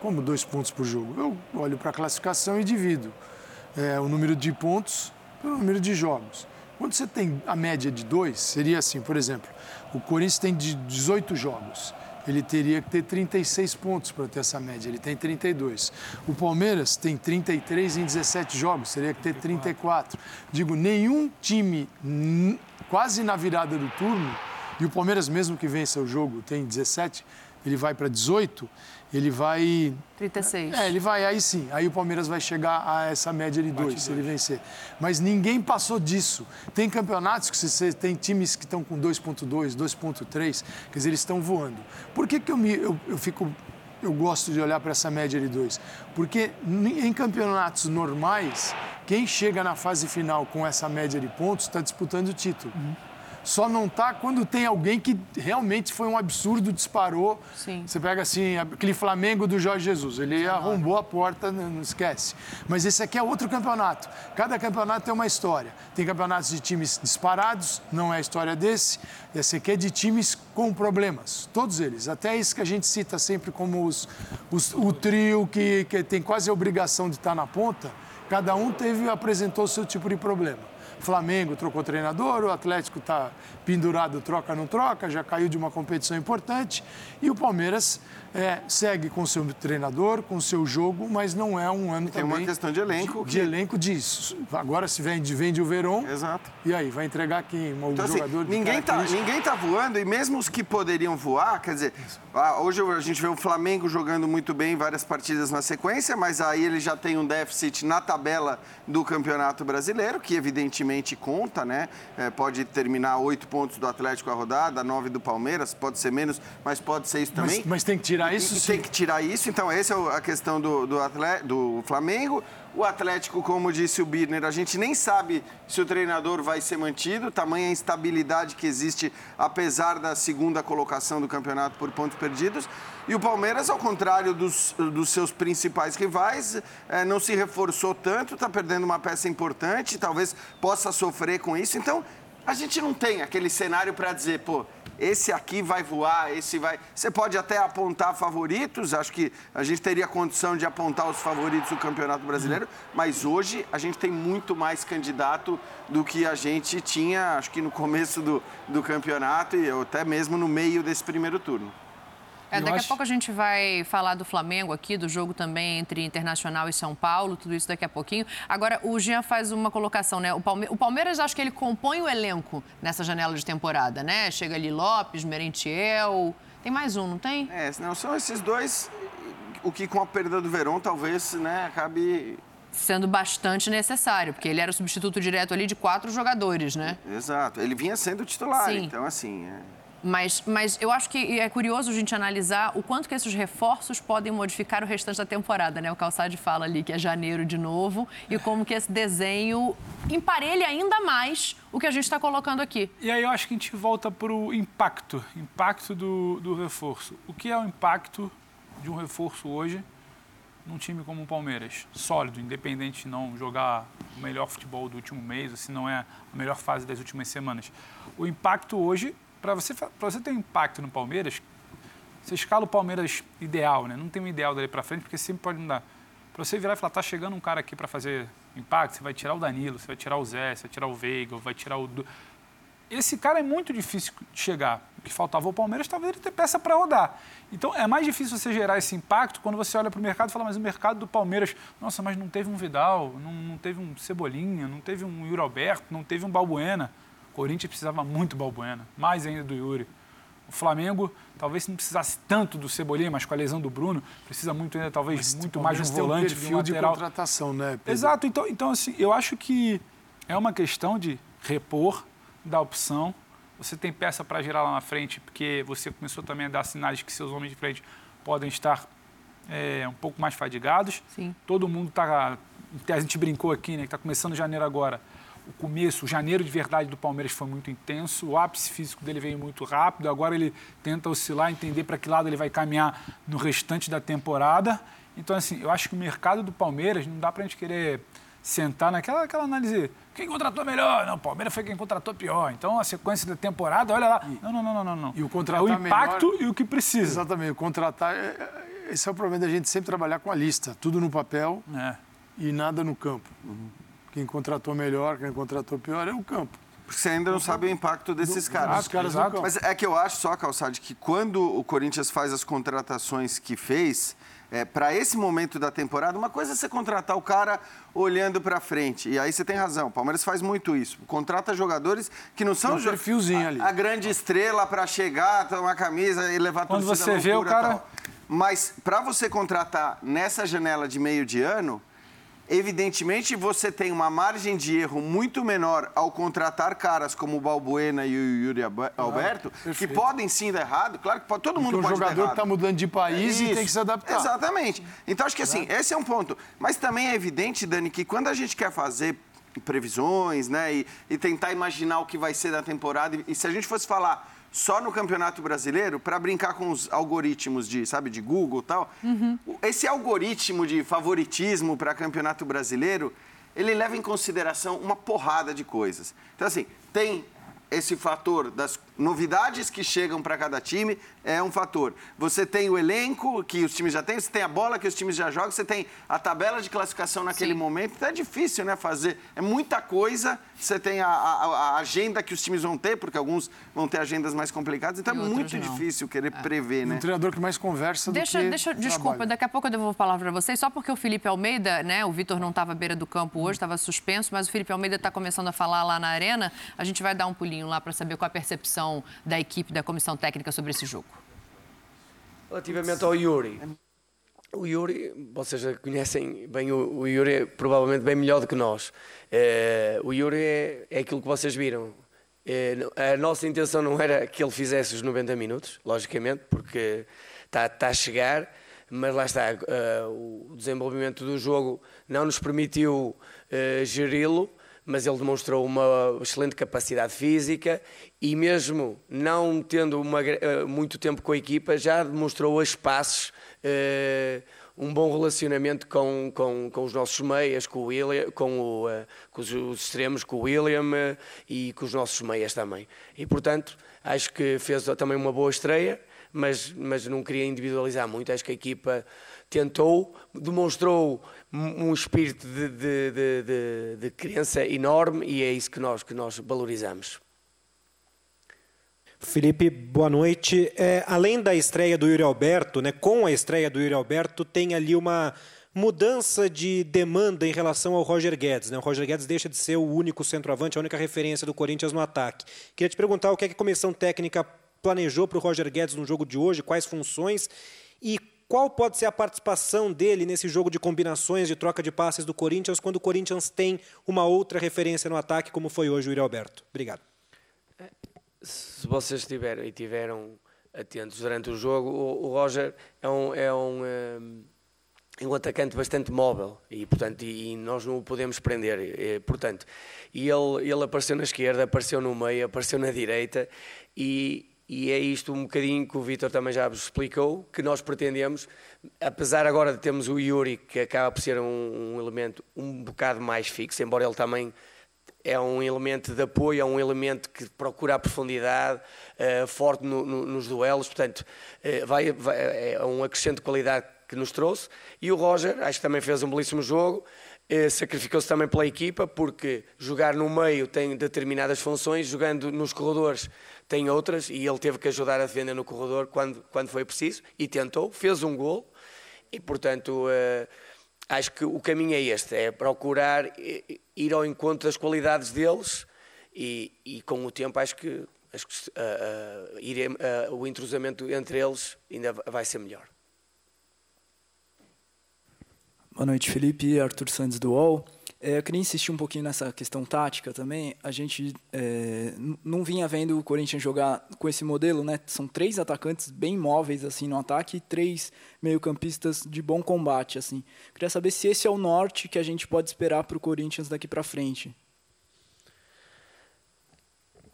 Como dois pontos por jogo? Eu olho para a classificação e divido é, o número de pontos pelo número de jogos. Quando você tem a média de dois, seria assim, por exemplo, o Corinthians tem 18 jogos. Ele teria que ter 36 pontos para ter essa média. Ele tem 32. O Palmeiras tem 33 em 17 jogos. Teria que ter 34. Digo, nenhum time quase na virada do turno, e o Palmeiras, mesmo que vença o jogo, tem 17, ele vai para 18 ele vai. 36. É, ele vai, aí sim. Aí o Palmeiras vai chegar a essa média de 2, se ele vencer. Mas ninguém passou disso. Tem campeonatos que você tem times que estão com 2,2, 2,3, quer dizer, eles estão voando. Por que, que eu, me, eu, eu fico. Eu gosto de olhar para essa média de 2? Porque em campeonatos normais, quem chega na fase final com essa média de pontos está disputando o título. Uhum. Só não tá quando tem alguém que realmente foi um absurdo, disparou. Sim. Você pega assim, aquele Flamengo do Jorge Jesus. Ele arrombou a porta, não esquece. Mas esse aqui é outro campeonato. Cada campeonato tem uma história. Tem campeonatos de times disparados, não é a história desse. Esse aqui é de times com problemas. Todos eles. Até isso que a gente cita sempre como os, os o trio que, que tem quase a obrigação de estar na ponta. Cada um teve apresentou o seu tipo de problema. Flamengo trocou treinador, o Atlético está pendurado, troca, não troca, já caiu de uma competição importante. E o Palmeiras é, segue com seu treinador, com seu jogo, mas não é um ano Tem também... uma questão de elenco. De, de elenco disso. Agora se vende, vende o Verón. Exato. E aí, vai entregar quem? Um então, assim, jogador assim, ninguém tá, ninguém tá voando, e mesmo os que poderiam voar, quer dizer, hoje a gente vê o Flamengo jogando muito bem várias partidas na sequência, mas aí ele já tem um déficit na tabela do Campeonato Brasileiro, que evidentemente conta, né? É, pode terminar oito pontos do Atlético a rodada, nove do Palmeiras, pode ser menos, mas pode ser isso também. Mas, mas tem que tirar isso? E, sim. Tem que tirar isso, então essa é a questão do, do, atleta, do Flamengo. O Atlético, como disse o Birner, a gente nem sabe se o treinador vai ser mantido, tamanha instabilidade que existe, apesar da segunda colocação do campeonato por pontos perdidos. E o Palmeiras, ao contrário dos, dos seus principais rivais, é, não se reforçou tanto, está perdendo uma peça importante, talvez possa sofrer com isso. Então, a gente não tem aquele cenário para dizer, pô, esse aqui vai voar, esse vai. Você pode até apontar favoritos, acho que a gente teria condição de apontar os favoritos do Campeonato Brasileiro, mas hoje a gente tem muito mais candidato do que a gente tinha, acho que no começo do, do campeonato e até mesmo no meio desse primeiro turno. É, daqui acho... a pouco a gente vai falar do Flamengo aqui, do jogo também entre Internacional e São Paulo, tudo isso daqui a pouquinho. Agora, o Jean faz uma colocação, né? O, Palme... o Palmeiras, acho que ele compõe o elenco nessa janela de temporada, né? Chega ali Lopes, Merentiel. Tem mais um, não tem? É, não, são esses dois. O que com a perda do Verão talvez né, acabe sendo bastante necessário, porque ele era o substituto direto ali de quatro jogadores, né? Exato. Ele vinha sendo titular, Sim. então assim. É... Mas, mas eu acho que é curioso a gente analisar o quanto que esses reforços podem modificar o restante da temporada, né? O Calçade fala ali que é janeiro de novo e como que esse desenho emparelha ainda mais o que a gente está colocando aqui. E aí eu acho que a gente volta para o impacto, impacto do, do reforço. O que é o impacto de um reforço hoje num time como o Palmeiras? Sólido, independente de não jogar o melhor futebol do último mês, se não é a melhor fase das últimas semanas. O impacto hoje para você, você ter um impacto no Palmeiras, você escala o Palmeiras ideal, né? Não tem um ideal dali para frente, porque sempre pode mudar. Para você virar e falar, tá chegando um cara aqui para fazer impacto, você vai tirar o Danilo, você vai tirar o Zé, você vai tirar o Veiga, vai tirar o... Esse cara é muito difícil de chegar. O que faltava ao Palmeiras, talvez ele ter peça para rodar. Então, é mais difícil você gerar esse impacto quando você olha para o mercado e fala, mas o mercado do Palmeiras, nossa, mas não teve um Vidal, não, não teve um Cebolinha, não teve um Yuri Alberto, não teve um Balbuena. O Corinthians precisava muito do Balbuena, mais ainda do Yuri. O Flamengo talvez não precisasse tanto do Cebolinha, mas com a lesão do Bruno, precisa muito ainda, talvez, mas, muito mais de um volante, de um lateral. de contratação, né, Pedro? Exato. Então, então, assim, eu acho que é uma questão de repor, da opção. Você tem peça para girar lá na frente, porque você começou também a dar sinais de que seus homens de frente podem estar é, um pouco mais fadigados. Sim. Todo mundo está... A gente brincou aqui, né, que está começando janeiro agora o começo, o janeiro de verdade do Palmeiras foi muito intenso, o ápice físico dele veio muito rápido, agora ele tenta oscilar, entender para que lado ele vai caminhar no restante da temporada. Então, assim, eu acho que o mercado do Palmeiras não dá para a gente querer sentar naquela aquela análise. Quem contratou melhor? Não, o Palmeiras foi quem contratou pior. Então, a sequência da temporada, olha lá. Não, não, não, não, não. E o contratar é o impacto melhor... e o que precisa. Exatamente, o contratar. É, é, esse é o problema da gente sempre trabalhar com a lista. Tudo no papel é. e nada no campo. Uhum. Quem contratou melhor, quem contratou pior é o campo. Porque você ainda não sabe o impacto desses do, caras. caras Mas é que eu acho só, Calçade, que quando o Corinthians faz as contratações que fez, é, para esse momento da temporada, uma coisa é você contratar o cara olhando para frente. E aí você tem razão, o Palmeiras faz muito isso. Contrata jogadores que não são um perfilzinho a, ali. a grande estrela para chegar, tomar camisa e levar Quando você vê o cara. Tal. Mas para você contratar nessa janela de meio de ano, Evidentemente, você tem uma margem de erro muito menor ao contratar caras como o Balbuena e o Yuri Alberto, que podem sim dar errado. Claro que pode, todo mundo Porque pode dar errado. jogador está mudando de país é e tem que se adaptar. Exatamente. Então, acho que assim, esse é um ponto. Mas também é evidente, Dani, que quando a gente quer fazer previsões, né, e, e tentar imaginar o que vai ser da temporada, e, e se a gente fosse falar só no Campeonato Brasileiro para brincar com os algoritmos de, sabe, de Google e tal. Uhum. Esse algoritmo de favoritismo para Campeonato Brasileiro, ele leva em consideração uma porrada de coisas. Então, assim, tem esse fator das novidades que chegam para cada time é um fator. Você tem o elenco que os times já têm, você tem a bola que os times já jogam, você tem a tabela de classificação naquele Sim. momento. Então é difícil, né, fazer. É muita coisa. Você tem a, a, a, agenda que os times vão ter, porque alguns vão ter agendas mais complicadas. Então e é muito não. difícil querer é. prever, né? Um treinador que mais conversa deixa, do que deixa, Desculpa, daqui a pouco eu devolvo a palavra para vocês. Só porque o Felipe Almeida, né, o Vitor não estava à beira do campo hoje, estava suspenso, mas o Felipe Almeida está começando a falar lá na arena. A gente vai dar um pulinho lá para saber qual a percepção da equipe, da comissão técnica sobre esse jogo. Relativamente ao Yuri. O Yuri, vocês conhecem bem o, o Yuri, é provavelmente bem melhor do que nós. É, o Yuri é, é, aquilo que vocês viram. É, a nossa intenção não era que ele fizesse os 90 minutos, logicamente, porque está, está a chegar, mas lá está, uh, o desenvolvimento do jogo não nos permitiu uh, geri-lo mas ele demonstrou uma excelente capacidade física e mesmo não tendo uma, eh, muito tempo com a equipa, já demonstrou a espaços uh, um bom relacionamento com, com, com, os nossos meias, com, o William, com, o, uh, com os, os, extremos, com o William e com os nossos meias também. E, portanto, acho que fez também uma boa estreia, mas, mas não queria individualizar muito. Acho que a equipa tentou, demonstrou um espírito de, de, de, de, crença enorme e é isso que nós, que nós valorizamos. Felipe, boa noite. É, além da estreia do Yuri Alberto, né, com a estreia do Yuri Alberto, tem ali uma mudança de demanda em relação ao Roger Guedes. Né? O Roger Guedes deixa de ser o único centroavante, a única referência do Corinthians no ataque. Queria te perguntar o que, é que a comissão técnica planejou para o Roger Guedes no jogo de hoje, quais funções e qual pode ser a participação dele nesse jogo de combinações de troca de passes do Corinthians quando o Corinthians tem uma outra referência no ataque, como foi hoje o Yuri Alberto? Obrigado. Se vocês estiverem e tiveram atentos durante o jogo, o, Roger é um, é um, é um atacante bastante móvel e, portanto, e nós não o podemos prender. E, portanto, e ele, ele apareceu na esquerda, apareceu no meio, apareceu na direita e, e é isto um bocadinho que o Vitor também já vos explicou, que nós pretendemos, apesar agora de termos o Yuri, que acaba por ser um, um elemento um bocado mais fixo, embora ele também é um elemento de apoio, é um elemento que procura a profundidade, uh, forte no, no, nos duelos, portanto, uh, vai, vai, é um acrescento de qualidade que nos trouxe. E o Roger, acho que também fez um belíssimo jogo, uh, sacrificou-se também pela equipa, porque jogar no meio tem determinadas funções, jogando nos corredores tem outras e ele teve que ajudar a defender no corredor quando, quando foi preciso e tentou, fez um gol e, portanto, uh, acho que o caminho é este, é procurar ir ao encontro das qualidades deles e, e com o tempo acho que, acho que uh, uh, ir, o entrosamento entre eles ainda vai ser melhor. Boa noite, Felipe. Arthur Santos do UOL. É, eu queria insistir um pouquinho nessa questão tática também. A gente é, não vinha vendo o Corinthians jogar com esse modelo, né? São três atacantes bem móveis assim no ataque e três meio-campistas de bom combate, assim. Queria saber se esse é o norte que a gente pode esperar para o Corinthians daqui para frente.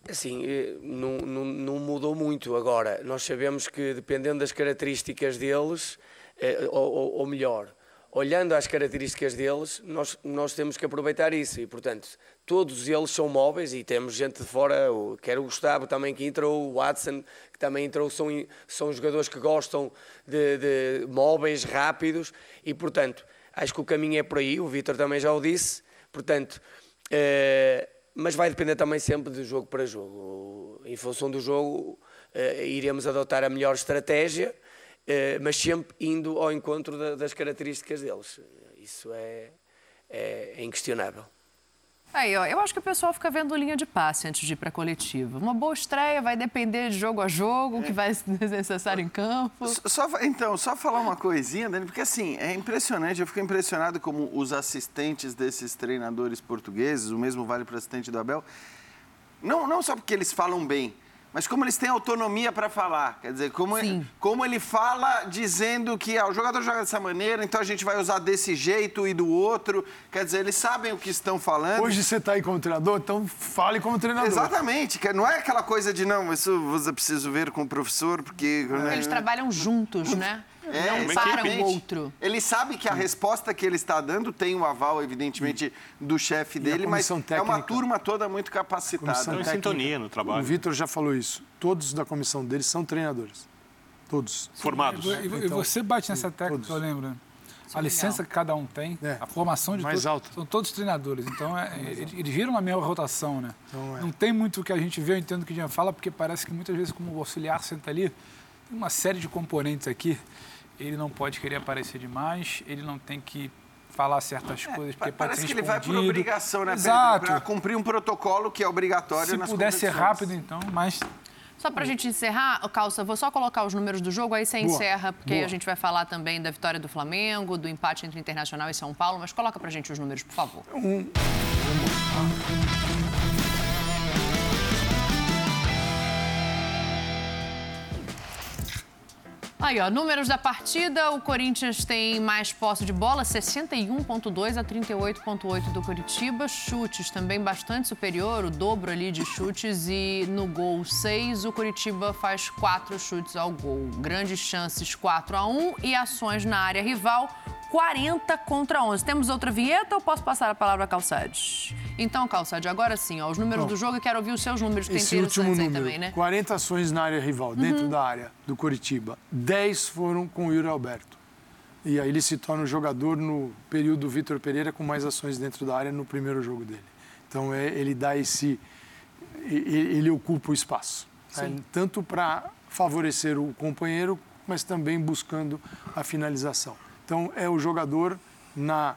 Assim, não, não, não, mudou muito agora. Nós sabemos que dependendo das características deles, é, ou, ou melhor, olhando às características deles, nós, nós temos que aproveitar isso. E, portanto, todos eles são móveis e temos gente de fora, quer o Gustavo também que entrou, o Watson que também entrou, são, são jogadores que gostam de, de móveis rápidos e, portanto, acho que o caminho é por aí. O Vitor também já o disse. Portanto, eh, mas vai depender também sempre de jogo para jogo. Em função do jogo, eh, iremos adotar a melhor estratégia mas sempre indo ao encontro das características deles. Isso é, é, é inquestionável. Aí, ó, eu acho que o pessoal fica vendo linha de passe antes de ir para a coletiva. Uma boa estreia vai depender de jogo a jogo, o que vai ser necessário em campo. Só, então, só falar uma coisinha, Dani, porque assim, é impressionante, eu fico impressionado como os assistentes desses treinadores portugueses, o mesmo vale para o assistente do Abel, não, não só porque eles falam bem, mas como eles têm autonomia para falar, quer dizer, como, ele, como ele fala dizendo que ah, o jogador joga dessa maneira, então a gente vai usar desse jeito e do outro, quer dizer, eles sabem o que estão falando. Hoje você está aí como treinador, então fale como treinador. Exatamente, não é aquela coisa de não, isso você precisa ver com o professor, porque... Né? Eles trabalham juntos, né? É, não para o outro. Ele sabe que a resposta que ele está dando tem o aval, evidentemente, do chefe dele, mas técnica, é uma turma toda muito capacitada. Estão em sintonia no trabalho. O Vitor já falou isso. Todos da comissão dele são treinadores. Todos. Formados. E, e, então, você bate nessa técnica, todos. eu lembro. A licença que cada um tem, é. a formação de mais todos, são todos treinadores. Então, é, eles viram a mesma rotação, né? Então, é. Não tem muito o que a gente vê, eu entendo o que a gente fala, porque parece que muitas vezes, como o auxiliar senta ali, tem uma série de componentes aqui. Ele não pode querer aparecer demais, ele não tem que falar certas é, coisas, porque parece pode ser que ele vai por obrigação, né, Exato. Para cumprir um protocolo que é obrigatório Se nas puder ser rápido, então, mas só para a gente encerrar, Calça, vou só colocar os números do jogo, aí você Boa. encerra, porque Boa. a gente vai falar também da vitória do Flamengo, do empate entre Internacional e São Paulo, mas coloca para a gente os números, por favor. Um... Aí, ó, números da partida. O Corinthians tem mais posse de bola, 61,2 a 38,8 do Curitiba. Chutes também bastante superior, o dobro ali de chutes. E no gol 6, o Curitiba faz 4 chutes ao gol. Grandes chances 4 a 1 e ações na área rival. 40 contra 11. Temos outra vinheta ou posso passar a palavra a Calçades? Então, Calçade, agora sim, ó, os números Bom, do jogo, eu quero ouvir os seus números, que esse tem último número, também, né? 40 ações na área rival, dentro uhum. da área do Curitiba. 10 foram com o Yuri Alberto. E aí ele se torna o jogador no período do Vitor Pereira com mais ações dentro da área no primeiro jogo dele. Então, é, ele dá esse... Ele ocupa o espaço. Né? Tanto para favorecer o companheiro, mas também buscando a finalização. Então, é o jogador na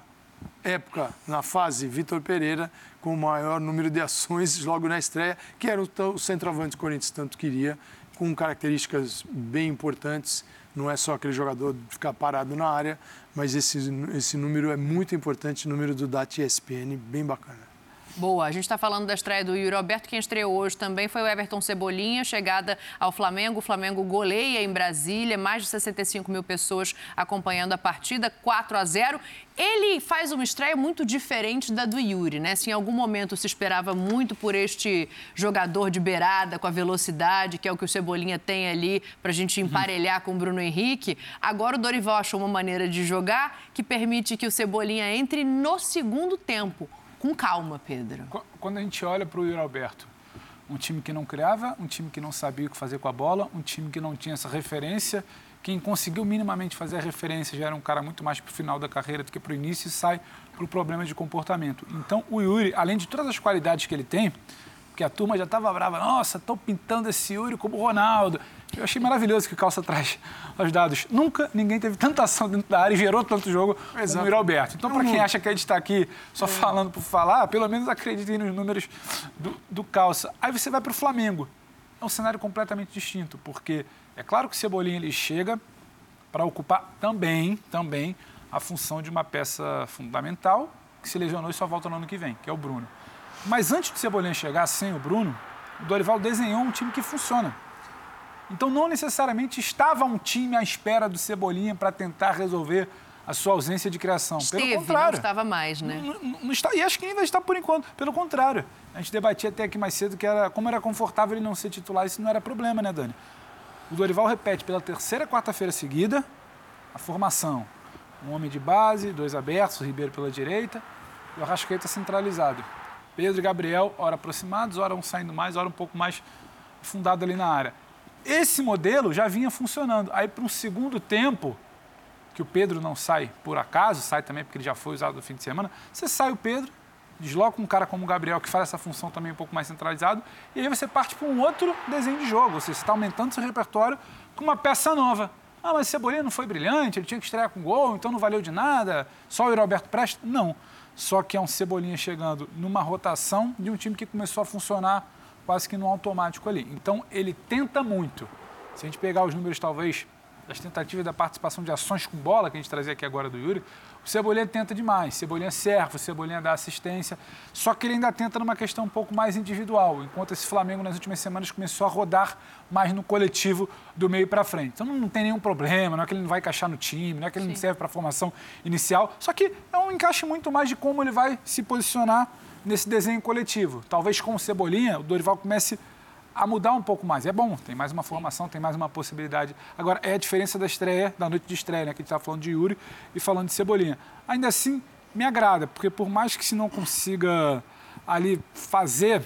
época, na fase Vitor Pereira, com o maior número de ações logo na estreia, que era o, centroavante que o Corinthians tanto queria, com características bem importantes. Não é só aquele jogador ficar parado na área, mas esse, esse número é muito importante, o número do DAT ESPN, bem bacana. Boa. A gente está falando da estreia do Yuri Alberto. Quem estreou hoje também foi o Everton Cebolinha, chegada ao Flamengo. O Flamengo goleia em Brasília, mais de 65 mil pessoas acompanhando a partida, 4 a 0. Ele faz uma estreia muito diferente da do Yuri, né? Se em algum momento se esperava muito por este jogador de beirada, com a velocidade, que é o que o Cebolinha tem ali, para a gente emparelhar uhum. com o Bruno Henrique, agora o Dorival achou uma maneira de jogar que permite que o Cebolinha entre no segundo tempo com calma, Pedro. Quando a gente olha para o Yuri Alberto, um time que não criava, um time que não sabia o que fazer com a bola, um time que não tinha essa referência. Quem conseguiu minimamente fazer a referência já era um cara muito mais para o final da carreira do que para o início e sai para o problema de comportamento. Então, o Yuri, além de todas as qualidades que ele tem, porque a turma já estava brava, nossa, estão pintando esse Yuri como o Ronaldo. Eu achei maravilhoso que o Calça traz os dados. Nunca ninguém teve tanta ação dentro da área e gerou tanto jogo Exato. como o Yuri Alberto. Então, para quem acha que a gente está aqui só é. falando por falar, pelo menos acreditem nos números do, do Calça. Aí você vai para o Flamengo. É um cenário completamente distinto, porque é claro que o Cebolinha ele chega para ocupar também, também a função de uma peça fundamental que se lesionou e só volta no ano que vem, que é o Bruno. Mas antes do Cebolinha chegar sem o Bruno, o Dorival desenhou um time que funciona. Então não necessariamente estava um time à espera do Cebolinha para tentar resolver a sua ausência de criação. Esteve, Pelo contrário. não estava mais, né? Não, não, está, e acho que ainda está por enquanto. Pelo contrário. A gente debatia até aqui mais cedo que era como era confortável ele não ser titular. Isso não era problema, né, Dani? O Dorival repete pela terceira quarta-feira seguida a formação. Um homem de base, dois abertos, o Ribeiro pela direita e o Arrascaeta centralizado. Pedro e Gabriel, ora aproximados, ora um saindo mais, ora um pouco mais fundado ali na área. Esse modelo já vinha funcionando. Aí, para um segundo tempo, que o Pedro não sai por acaso, sai também porque ele já foi usado no fim de semana, você sai o Pedro, desloca um cara como o Gabriel, que faz essa função também um pouco mais centralizado, e aí você parte para um outro desenho de jogo. Você está aumentando seu repertório com uma peça nova. Ah, mas Cebolinha não foi brilhante, ele tinha que estrear com gol, então não valeu de nada, só o Roberto presta. Não. Só que é um Cebolinha chegando numa rotação de um time que começou a funcionar quase que no automático ali. Então ele tenta muito. Se a gente pegar os números, talvez, das tentativas da participação de ações com bola, que a gente trazia aqui agora do Yuri, o Cebolinha tenta demais. Cebolinha serve, o Cebolinha dá assistência. Só que ele ainda tenta numa questão um pouco mais individual, enquanto esse Flamengo nas últimas semanas começou a rodar mais no coletivo do meio para frente. Então não tem nenhum problema, não é que ele não vai encaixar no time, não é que ele Sim. não serve para a formação inicial. Só que é um encaixe muito mais de como ele vai se posicionar nesse desenho coletivo. Talvez com o Cebolinha, o Dorival comece a mudar um pouco mais. É bom, tem mais uma formação, tem mais uma possibilidade. Agora, é a diferença da estreia, da noite de estreia, né? Que a gente estava falando de Yuri e falando de Cebolinha. Ainda assim, me agrada, porque por mais que se não consiga ali fazer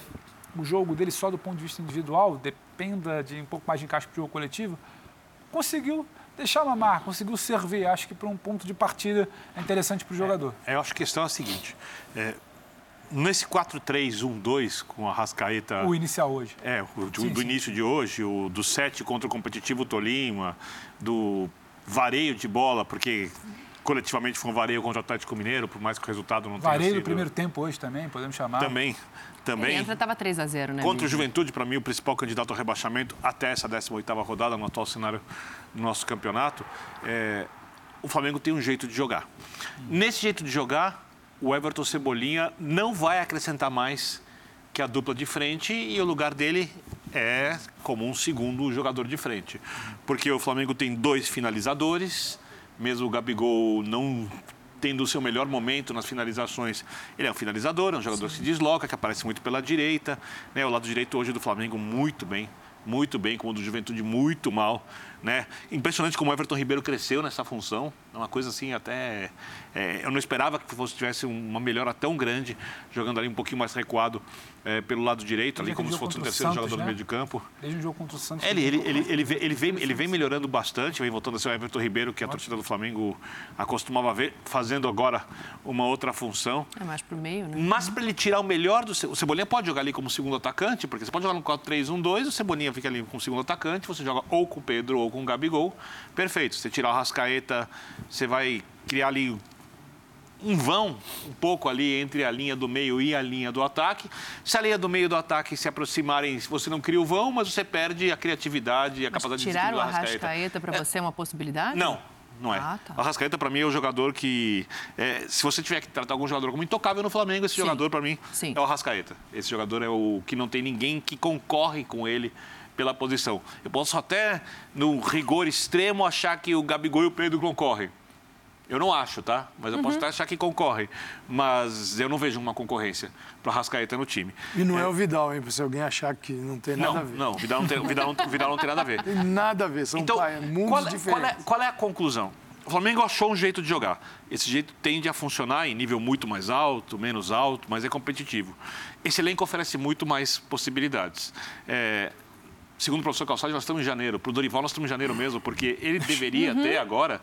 o jogo dele só do ponto de vista individual, dependa de um pouco mais de encaixe para o jogo coletivo, conseguiu deixar uma marca, conseguiu servir. Acho que para um ponto de partida é interessante para o jogador. É, eu acho que a questão é a seguinte: é, nesse 4-3-1-2 com a Rascaeta. O inicial hoje. É, o, sim, do sim. início de hoje, o do 7 contra o competitivo Tolima, do vareio de bola, porque coletivamente foi um vareio contra o Atlético Mineiro, por mais que o resultado não vareio tenha sido... Vareio do primeiro tempo hoje também, podemos chamar. Também, também. Ele estava 3 a 0 né? Contra o Juventude, para mim, o principal candidato ao rebaixamento até essa 18ª rodada, no atual cenário do nosso campeonato, é... o Flamengo tem um jeito de jogar. Hum. Nesse jeito de jogar, o Everton Cebolinha não vai acrescentar mais que a dupla de frente e o lugar dele é como um segundo jogador de frente. Porque o Flamengo tem dois finalizadores, mesmo o Gabigol não tendo o seu melhor momento nas finalizações. Ele é um finalizador, é um jogador Sim. que se desloca, que aparece muito pela direita. Né? O lado direito hoje do Flamengo muito bem, muito bem, como o do Juventude muito mal. Né? Impressionante como o Everton Ribeiro cresceu nessa função. É uma coisa assim até é, eu não esperava que fosse tivesse uma melhora tão grande, jogando ali um pouquinho mais recuado é, pelo lado direito, ali como se fosse um terceiro Santos, jogador né? no meio de campo. Desde o jogo contra o Santos. Ele, ele, ele, ele, vem, ele, vem, ele vem melhorando bastante, vem voltando a ser o Everton Ribeiro, que a torcida do Flamengo acostumava ver, fazendo agora uma outra função. É mais para o meio, né? Mas para ele tirar o melhor do. O Cebolinha pode jogar ali como segundo atacante, porque você pode jogar no 4-3-1-2, o Cebolinha fica ali como segundo atacante, você joga ou com o Pedro ou com o Gabigol. Perfeito. Você tirar o Rascaeta, você vai criar ali um vão um pouco ali entre a linha do meio e a linha do ataque. Se a linha do meio do ataque se aproximarem, você não cria o vão, mas você perde a criatividade e a mas capacidade de tirar o Arrascaeta para é. você é uma possibilidade? Não, não é. Ah, tá. O Arrascaeta, para mim, é o jogador que. É, se você tiver que tratar algum jogador como intocável no Flamengo, esse Sim. jogador, para mim, Sim. é o Arrascaeta. Esse jogador é o que não tem ninguém que concorre com ele pela posição. Eu posso até, no rigor extremo, achar que o Gabigol e o Pedro concorrem. Eu não acho, tá? Mas eu uhum. posso até achar que concorre. Mas eu não vejo uma concorrência para Rascaeta no time. E não é, é o Vidal, hein? Se alguém achar que não tem nada não, a ver. Não, Vidal não tem, Vidal não, Vidal não tem nada a ver. Tem nada a ver, são então, pai, mundos qual, diferentes. Qual é, qual é a conclusão? O Flamengo achou um jeito de jogar. Esse jeito tende a funcionar em nível muito mais alto, menos alto, mas é competitivo. Esse elenco oferece muito mais possibilidades. É, segundo o professor Calçade, nós estamos em janeiro. Para o Dorival, nós estamos em janeiro mesmo, porque ele deveria uhum. ter agora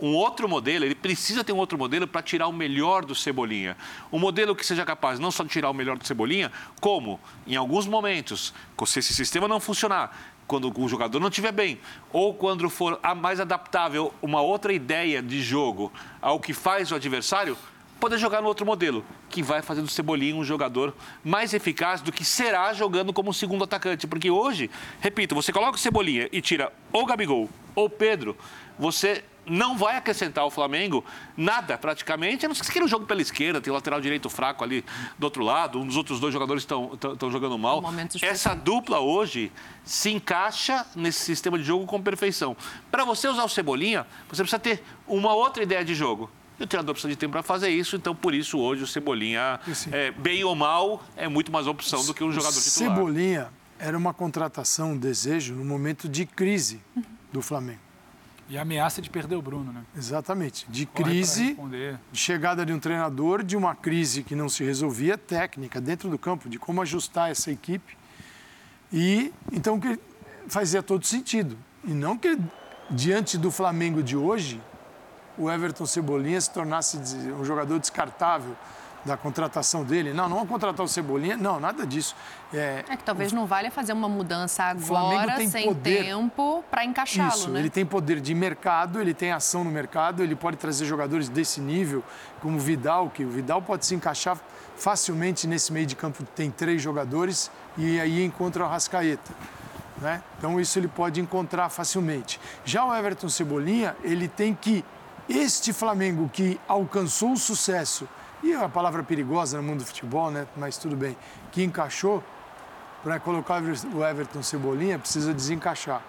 um outro modelo, ele precisa ter um outro modelo para tirar o melhor do Cebolinha. Um modelo que seja capaz não só de tirar o melhor do Cebolinha, como, em alguns momentos, se esse sistema não funcionar, quando o jogador não estiver bem, ou quando for mais adaptável uma outra ideia de jogo ao que faz o adversário, poder jogar no outro modelo, que vai fazer do Cebolinha um jogador mais eficaz do que será jogando como segundo atacante. Porque hoje, repito, você coloca o Cebolinha e tira ou Gabigol ou Pedro, você não vai acrescentar ao Flamengo nada, praticamente, a não ser que você queira um jogo pela esquerda, tem o lateral direito fraco ali do outro lado, um dos outros dois jogadores estão jogando mal. Essa dupla hoje se encaixa nesse sistema de jogo com perfeição. Para você usar o Cebolinha, você precisa ter uma outra ideia de jogo. E o treinador precisa de tempo para fazer isso, então por isso hoje o Cebolinha, é, bem ou mal, é muito mais opção do que um jogador titular. Cebolinha era uma contratação, um desejo, no momento de crise do Flamengo. E a ameaça de perder o Bruno, né? Exatamente. De crise, de chegada de um treinador, de uma crise que não se resolvia, técnica, dentro do campo, de como ajustar essa equipe. E então que fazia todo sentido. E não que diante do Flamengo de hoje, o Everton Cebolinha se tornasse um jogador descartável da contratação dele. Não, não contratar o Cebolinha, não, nada disso. É, é que talvez o... não valha fazer uma mudança agora, sem poder, tempo, para encaixá-lo, né? ele tem poder de mercado, ele tem ação no mercado, ele pode trazer jogadores desse nível, como o Vidal, que o Vidal pode se encaixar facilmente nesse meio de campo, tem três jogadores, e aí encontra o Rascaeta. Né? Então isso ele pode encontrar facilmente. Já o Everton Cebolinha, ele tem que este Flamengo que alcançou o sucesso e a palavra perigosa no mundo do futebol, né? Mas tudo bem. Que encaixou, para colocar o Everton Cebolinha, precisa desencaixar.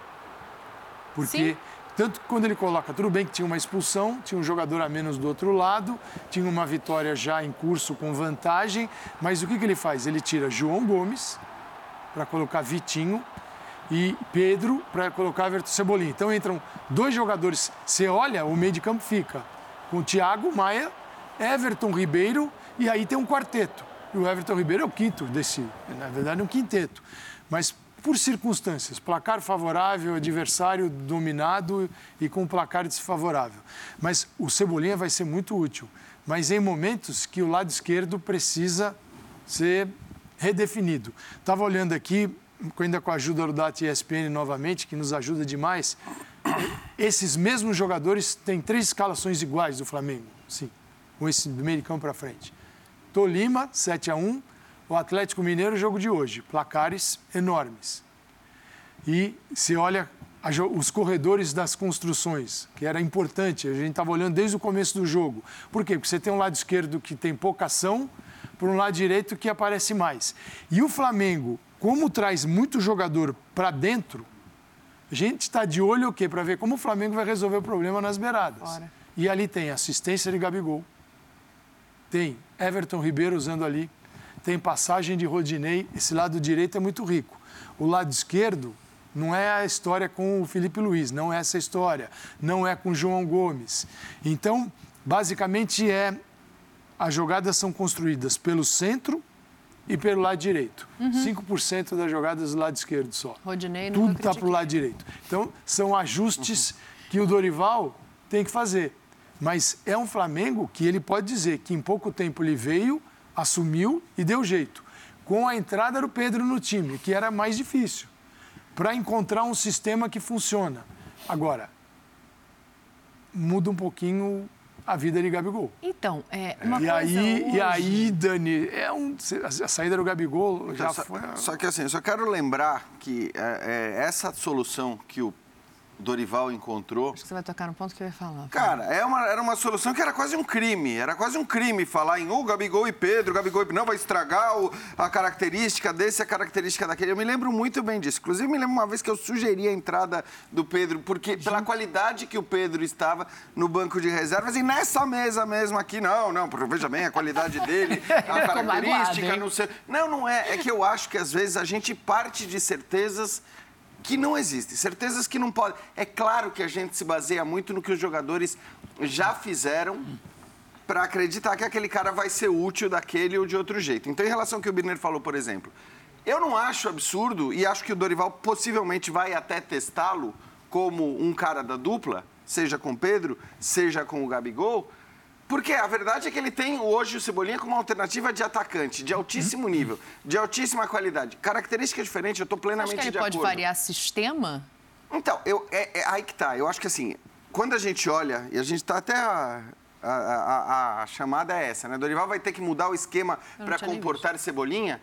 Porque, Sim. tanto que quando ele coloca, tudo bem que tinha uma expulsão, tinha um jogador a menos do outro lado, tinha uma vitória já em curso com vantagem, mas o que, que ele faz? Ele tira João Gomes, para colocar Vitinho e Pedro para colocar Everton Cebolinha. Então entram dois jogadores. Você olha, o meio de campo fica com Thiago Maia, Everton Ribeiro e aí tem um quarteto. E o Everton Ribeiro é o quinto desse, na verdade, é um quinteto. Mas por circunstâncias, placar favorável, adversário dominado e com placar desfavorável. Mas o Cebolinha vai ser muito útil. Mas em momentos que o lado esquerdo precisa ser redefinido. Estava olhando aqui, ainda com a ajuda do Data ESPN novamente, que nos ajuda demais. Esses mesmos jogadores têm três escalações iguais do Flamengo, sim, com esse do meio campo para frente. Tolima, 7 a 1 o Atlético Mineiro, jogo de hoje, placares enormes. E se olha os corredores das construções, que era importante, a gente estava olhando desde o começo do jogo. Por quê? Porque você tem um lado esquerdo que tem pouca ação, por um lado direito que aparece mais. E o Flamengo, como traz muito jogador para dentro, a gente está de olho o quê? Para ver como o Flamengo vai resolver o problema nas beiradas. E ali tem assistência de Gabigol, tem Everton Ribeiro usando ali, tem passagem de Rodinei. Esse lado direito é muito rico. O lado esquerdo não é a história com o Felipe Luiz, não é essa história. Não é com João Gomes. Então, basicamente é as jogadas são construídas pelo centro e pelo lado direito. Uhum. 5% das jogadas do lado esquerdo só. Rodinei não Tudo está para o lado direito. Então, são ajustes uhum. que o Dorival tem que fazer. Mas é um Flamengo que ele pode dizer que em pouco tempo ele veio, assumiu e deu jeito. Com a entrada do Pedro no time, que era mais difícil, para encontrar um sistema que funciona. Agora, muda um pouquinho a vida de Gabigol. Então, é uma e coisa aí, hoje... E aí, Dani, é um, a saída do Gabigol já só, foi... Só que assim, só quero lembrar que é, é, essa solução que o Dorival encontrou. Acho que você vai tocar no ponto que eu ia falar. Cara, é uma, era uma solução que era quase um crime. Era quase um crime falar em oh, Gabigol e Pedro, Gabigol e Pedro. Não, vai estragar o, a característica desse, a característica daquele. Eu me lembro muito bem disso. Inclusive, me lembro uma vez que eu sugeri a entrada do Pedro, porque pela qualidade que o Pedro estava no banco de reservas e nessa mesa mesmo aqui, não, não, veja bem a qualidade dele, a característica, não sei. Não, não é. É que eu acho que às vezes a gente parte de certezas que não existem, certezas que não podem. É claro que a gente se baseia muito no que os jogadores já fizeram para acreditar que aquele cara vai ser útil daquele ou de outro jeito. Então, em relação ao que o Birner falou, por exemplo, eu não acho absurdo e acho que o Dorival possivelmente vai até testá-lo como um cara da dupla, seja com Pedro, seja com o Gabigol, porque a verdade é que ele tem hoje o Cebolinha como uma alternativa de atacante, de altíssimo nível, de altíssima qualidade. Característica diferente, eu estou plenamente de acordo. Acho que ele pode variar sistema? Então, eu, é, é, aí que tá. Eu acho que assim, quando a gente olha, e a gente está até a, a, a, a, chamada é essa, né? Dorival vai ter que mudar o esquema para comportar Cebolinha.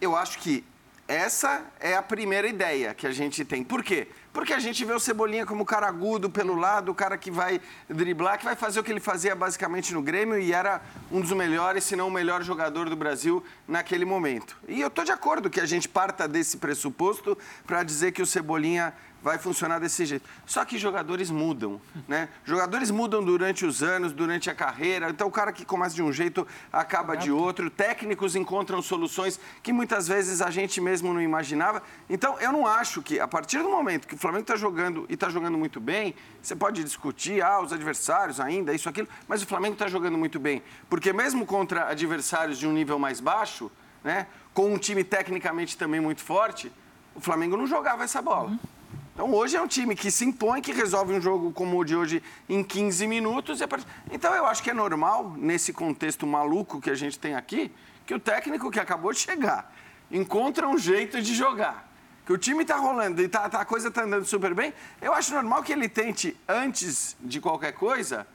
Eu acho que essa é a primeira ideia que a gente tem. Por quê? Porque a gente vê o Cebolinha como o cara agudo pelo lado, o cara que vai driblar, que vai fazer o que ele fazia basicamente no Grêmio e era um dos melhores, se não o melhor jogador do Brasil naquele momento. E eu estou de acordo que a gente parta desse pressuposto para dizer que o Cebolinha vai funcionar desse jeito. Só que jogadores mudam, né? Jogadores mudam durante os anos, durante a carreira. Então o cara que começa de um jeito acaba de outro. Técnicos encontram soluções que muitas vezes a gente mesmo não imaginava. Então eu não acho que a partir do momento que o Flamengo está jogando e está jogando muito bem, você pode discutir ah, os adversários ainda, isso aquilo, mas o Flamengo está jogando muito bem, porque mesmo contra adversários de um nível mais baixo, né, com um time tecnicamente também muito forte, o Flamengo não jogava essa bola. Uhum. Então hoje é um time que se impõe, que resolve um jogo como o de hoje em 15 minutos. Então eu acho que é normal, nesse contexto maluco que a gente tem aqui, que o técnico que acabou de chegar encontra um jeito de jogar. Que o time está rolando e tá, tá, a coisa está andando super bem. Eu acho normal que ele tente, antes de qualquer coisa,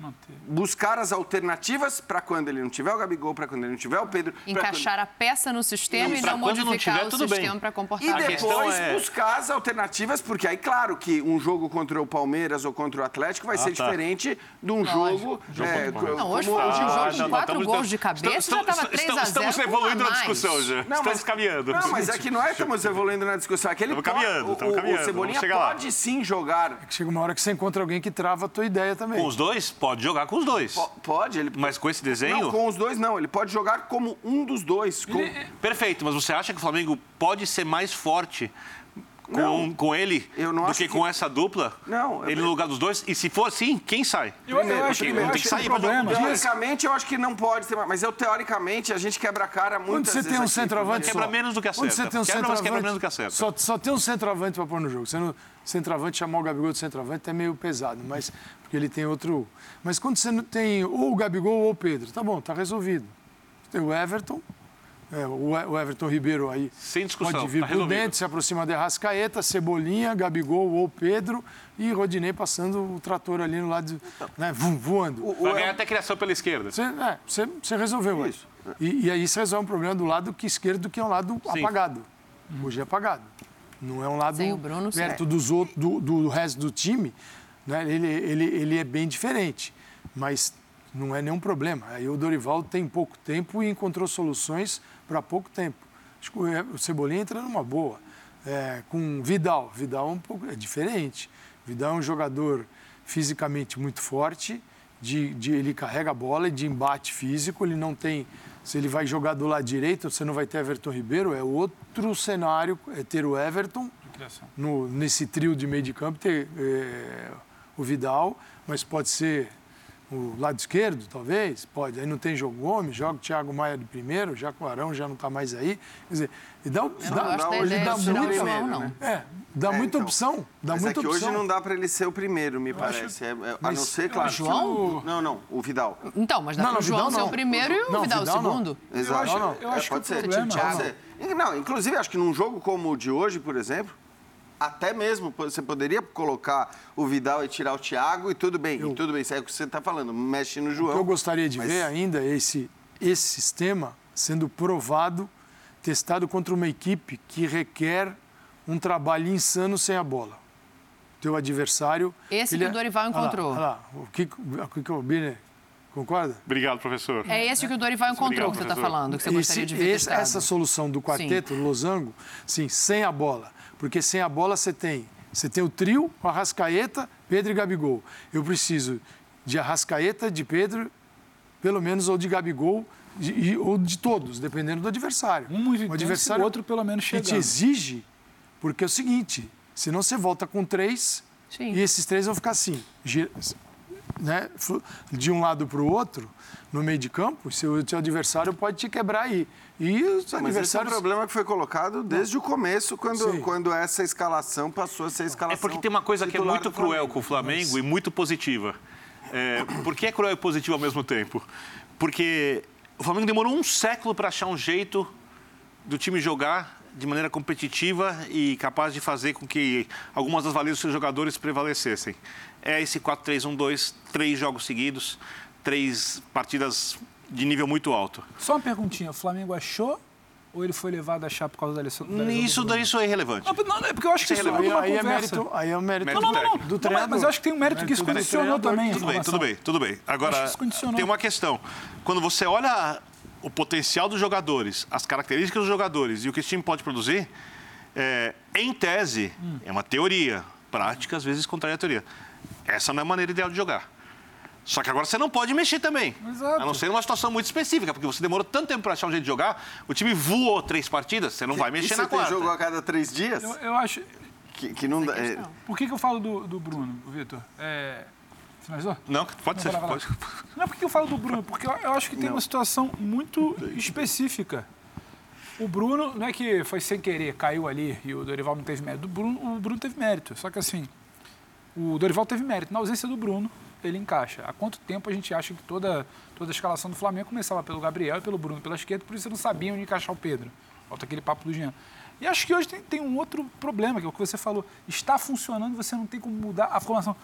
Manter. Buscar as alternativas para quando ele não tiver o Gabigol, para quando ele não tiver o Pedro. Encaixar quando... a peça no sistema não, e não modificar não tiver, o sistema para comportar E depois é... buscar as alternativas, porque aí, claro, que um jogo contra o Palmeiras ou contra o Atlético vai ah, ser tá. diferente de um jogo. É, não, hoje foi um jogo ah, com quatro gols de cabeça, estamos, já estava 3 a 0 Estamos evoluindo na discussão já. Não, estamos caminhando. Não, mas é que não é que estamos evoluindo na discussão. É que ele estamos caminhando, caminhando. O Cebolinha pode sim jogar. É que chega uma hora que você encontra alguém que trava a tua ideia também. Com os dois? Pode pode jogar com os dois. Po- Pode, ele Mas com esse desenho. Não, com os dois não. Ele pode jogar como um dos dois. Com... Perfeito, mas você acha que o Flamengo pode ser mais forte com, Não. com ele Eu não do acho que, que- com essa dupla? Não, Ele eu- no lugar dos dois? E se for assim, quem sai? Eu, eu Primeiro, acho que, eu tem que sair o problema... Teoricamente, eu acho que não pode ter mais. Mas eu, teoricamente, a gente quebra a cara Quando muitas você tem um aqui, centroavante Quebra menos do que Quando acerta. você tem um Quebra, centroavante, quebra menos do que acerta. Só, só tem um centroavante para pôr no jogo. Você não, centroavante, chamar o Gabigol de centroavante é meio pesado, mas porque ele tem outro... Mas quando você não tem ou o Gabigol ou o Pedro, tá bom, tá resolvido. Tem o Everton, é, o Everton Ribeiro aí Sem discussão, pode vir tá por dentro, se aproxima de Arrascaeta, Cebolinha, Gabigol ou Pedro e Rodinei passando o trator ali no lado, né, vo- voando. O- Vai ganhar até criação pela esquerda. Você, é, você, você resolveu Isso. isso. E, e aí você resolve um problema do lado que esquerdo, que é um lado Sim. apagado. Hoje é apagado. Não é um lado Sem o Bruno, perto dos outros, do, do resto do time. Né? Ele, ele, ele é bem diferente. Mas não é nenhum problema. Aí o Dorival tem pouco tempo e encontrou soluções para pouco tempo. Acho que o Cebolinha entra numa boa. É, com Vidal. Vidal é um pouco é diferente. Vidal é um jogador fisicamente muito forte, de, de- ele carrega a bola e de embate físico, ele não tem. Se ele vai jogar do lado direito, você não vai ter Everton Ribeiro, é outro cenário, é ter o Everton no- nesse trio de meio de campo, ter é, o Vidal, mas pode ser o lado esquerdo, talvez, pode. Aí não tem Jogo Gomes, joga o Thiago Maia de primeiro, já que o Arão já não está mais aí. Quer dizer, e dá, Eu dá, não da hoje dá muito João, não. né? é, dá É, muita então. opção, dá Mas é muita que opção. hoje não dá para ele ser o primeiro, me parece. É- é- a não ser, claro. João? que o- Não, não, o Vidal. Então, mas dá Não, para o não, João Vidal ser não. o primeiro e o Não, Vidal o Vidal não. segundo. Exato. acho- Não, eu acho que pode o ser. problema- Pode ser. Não, inclusive, acho que num jogo como o de hoje, por exemplo, até mesmo você poderia colocar o Vidal e tirar o Thiago e tudo bem. E tudo bem, isso é o que você está falando. Mexe no João. O que eu gostaria de Mas- ver ainda é esse, esse sistema sendo provado, testado contra uma equipe que requer um trabalho insano sem a bola. Teu adversário. Esse ele que o Dorival lá, encontrou. Olha lá, o que o que o Biner concorda? Obrigado, professor. É esse que o Dorival encontrou que você está falando, que você gostaria de ver Esse- testado. essa solução do quarteto, losango, sim, sem a bola. Porque sem a bola você tem, você tem o trio, o Arrascaeta, Pedro e Gabigol. Eu preciso de Arrascaeta, de Pedro, pelo menos, ou de Gabigol, de- e- ou de todos, dependendo do adversário. Um e o outro pelo menos que te chegando. exige, porque é o seguinte, senão você volta com três Sim. e esses três vão ficar assim, né, de um lado para o outro, no meio de campo, e seu, seu adversário pode te quebrar aí. E os Mas esse é um problema que foi colocado desde o começo, quando, Sim. quando essa escalação passou a ser a É escalação. porque tem uma coisa que é muito cruel com o Flamengo. Flamengo e muito positiva. É, por que é cruel e positiva ao mesmo tempo? Porque o Flamengo demorou um século para achar um jeito do time jogar de maneira competitiva e capaz de fazer com que algumas das valências dos seus jogadores prevalecessem. É esse 4-3-1-2, três jogos seguidos, três partidas de nível muito alto. Só uma perguntinha, o Flamengo achou ou ele foi levado a achar por causa da lição? da Isso do isso é irrelevante. Não, não, é porque eu acho que Isso é isso é relevante. uma Aí, aí é conversa. mérito, aí é o mérito, Mérito Não, não, não, técnico. do não, treinador. mas eu acho que tem um mérito que isso Mérito condicionou treinador. também. a Tudo bem, tudo bem, tudo bem. Agora, tem uma questão. Quando você olha o potencial dos jogadores, as características dos jogadores e o que esse time pode produzir, é, em tese, Hum. é uma teoria. Prática, às vezes, contraria a teoria. Essa não é a maneira ideal de jogar. Só que agora você não pode mexer também. Exato. A não ser numa situação muito específica, porque você demorou tanto tempo para achar um jeito de jogar, o time voou três partidas, você não vai mexer você na tem quarta. jogo a cada três dias? Eu, eu acho... Que, que não dá. é- Por que, que eu falo do, do Bruno, Vitor? É... Finalizou? Não, pode ser. Não, vai lá, vai Pode... Não é porque eu falo do Bruno, porque eu, eu acho que tem uma situação muito específica. O Bruno, não é que foi sem querer, caiu ali e o Dorival não teve mérito. O Bruno, o Bruno teve mérito. Só que assim, o Dorival teve mérito. Na ausência do Bruno, ele encaixa. Há quanto tempo a gente acha que toda, toda a escalação do Flamengo começava pelo Gabriel e pelo Bruno pela esquerda, por isso você não sabia onde encaixar o Pedro. Falta aquele papo do Jean. E acho que hoje tem, tem um outro problema, que é o que você falou. Está funcionando, você não tem como mudar a formação.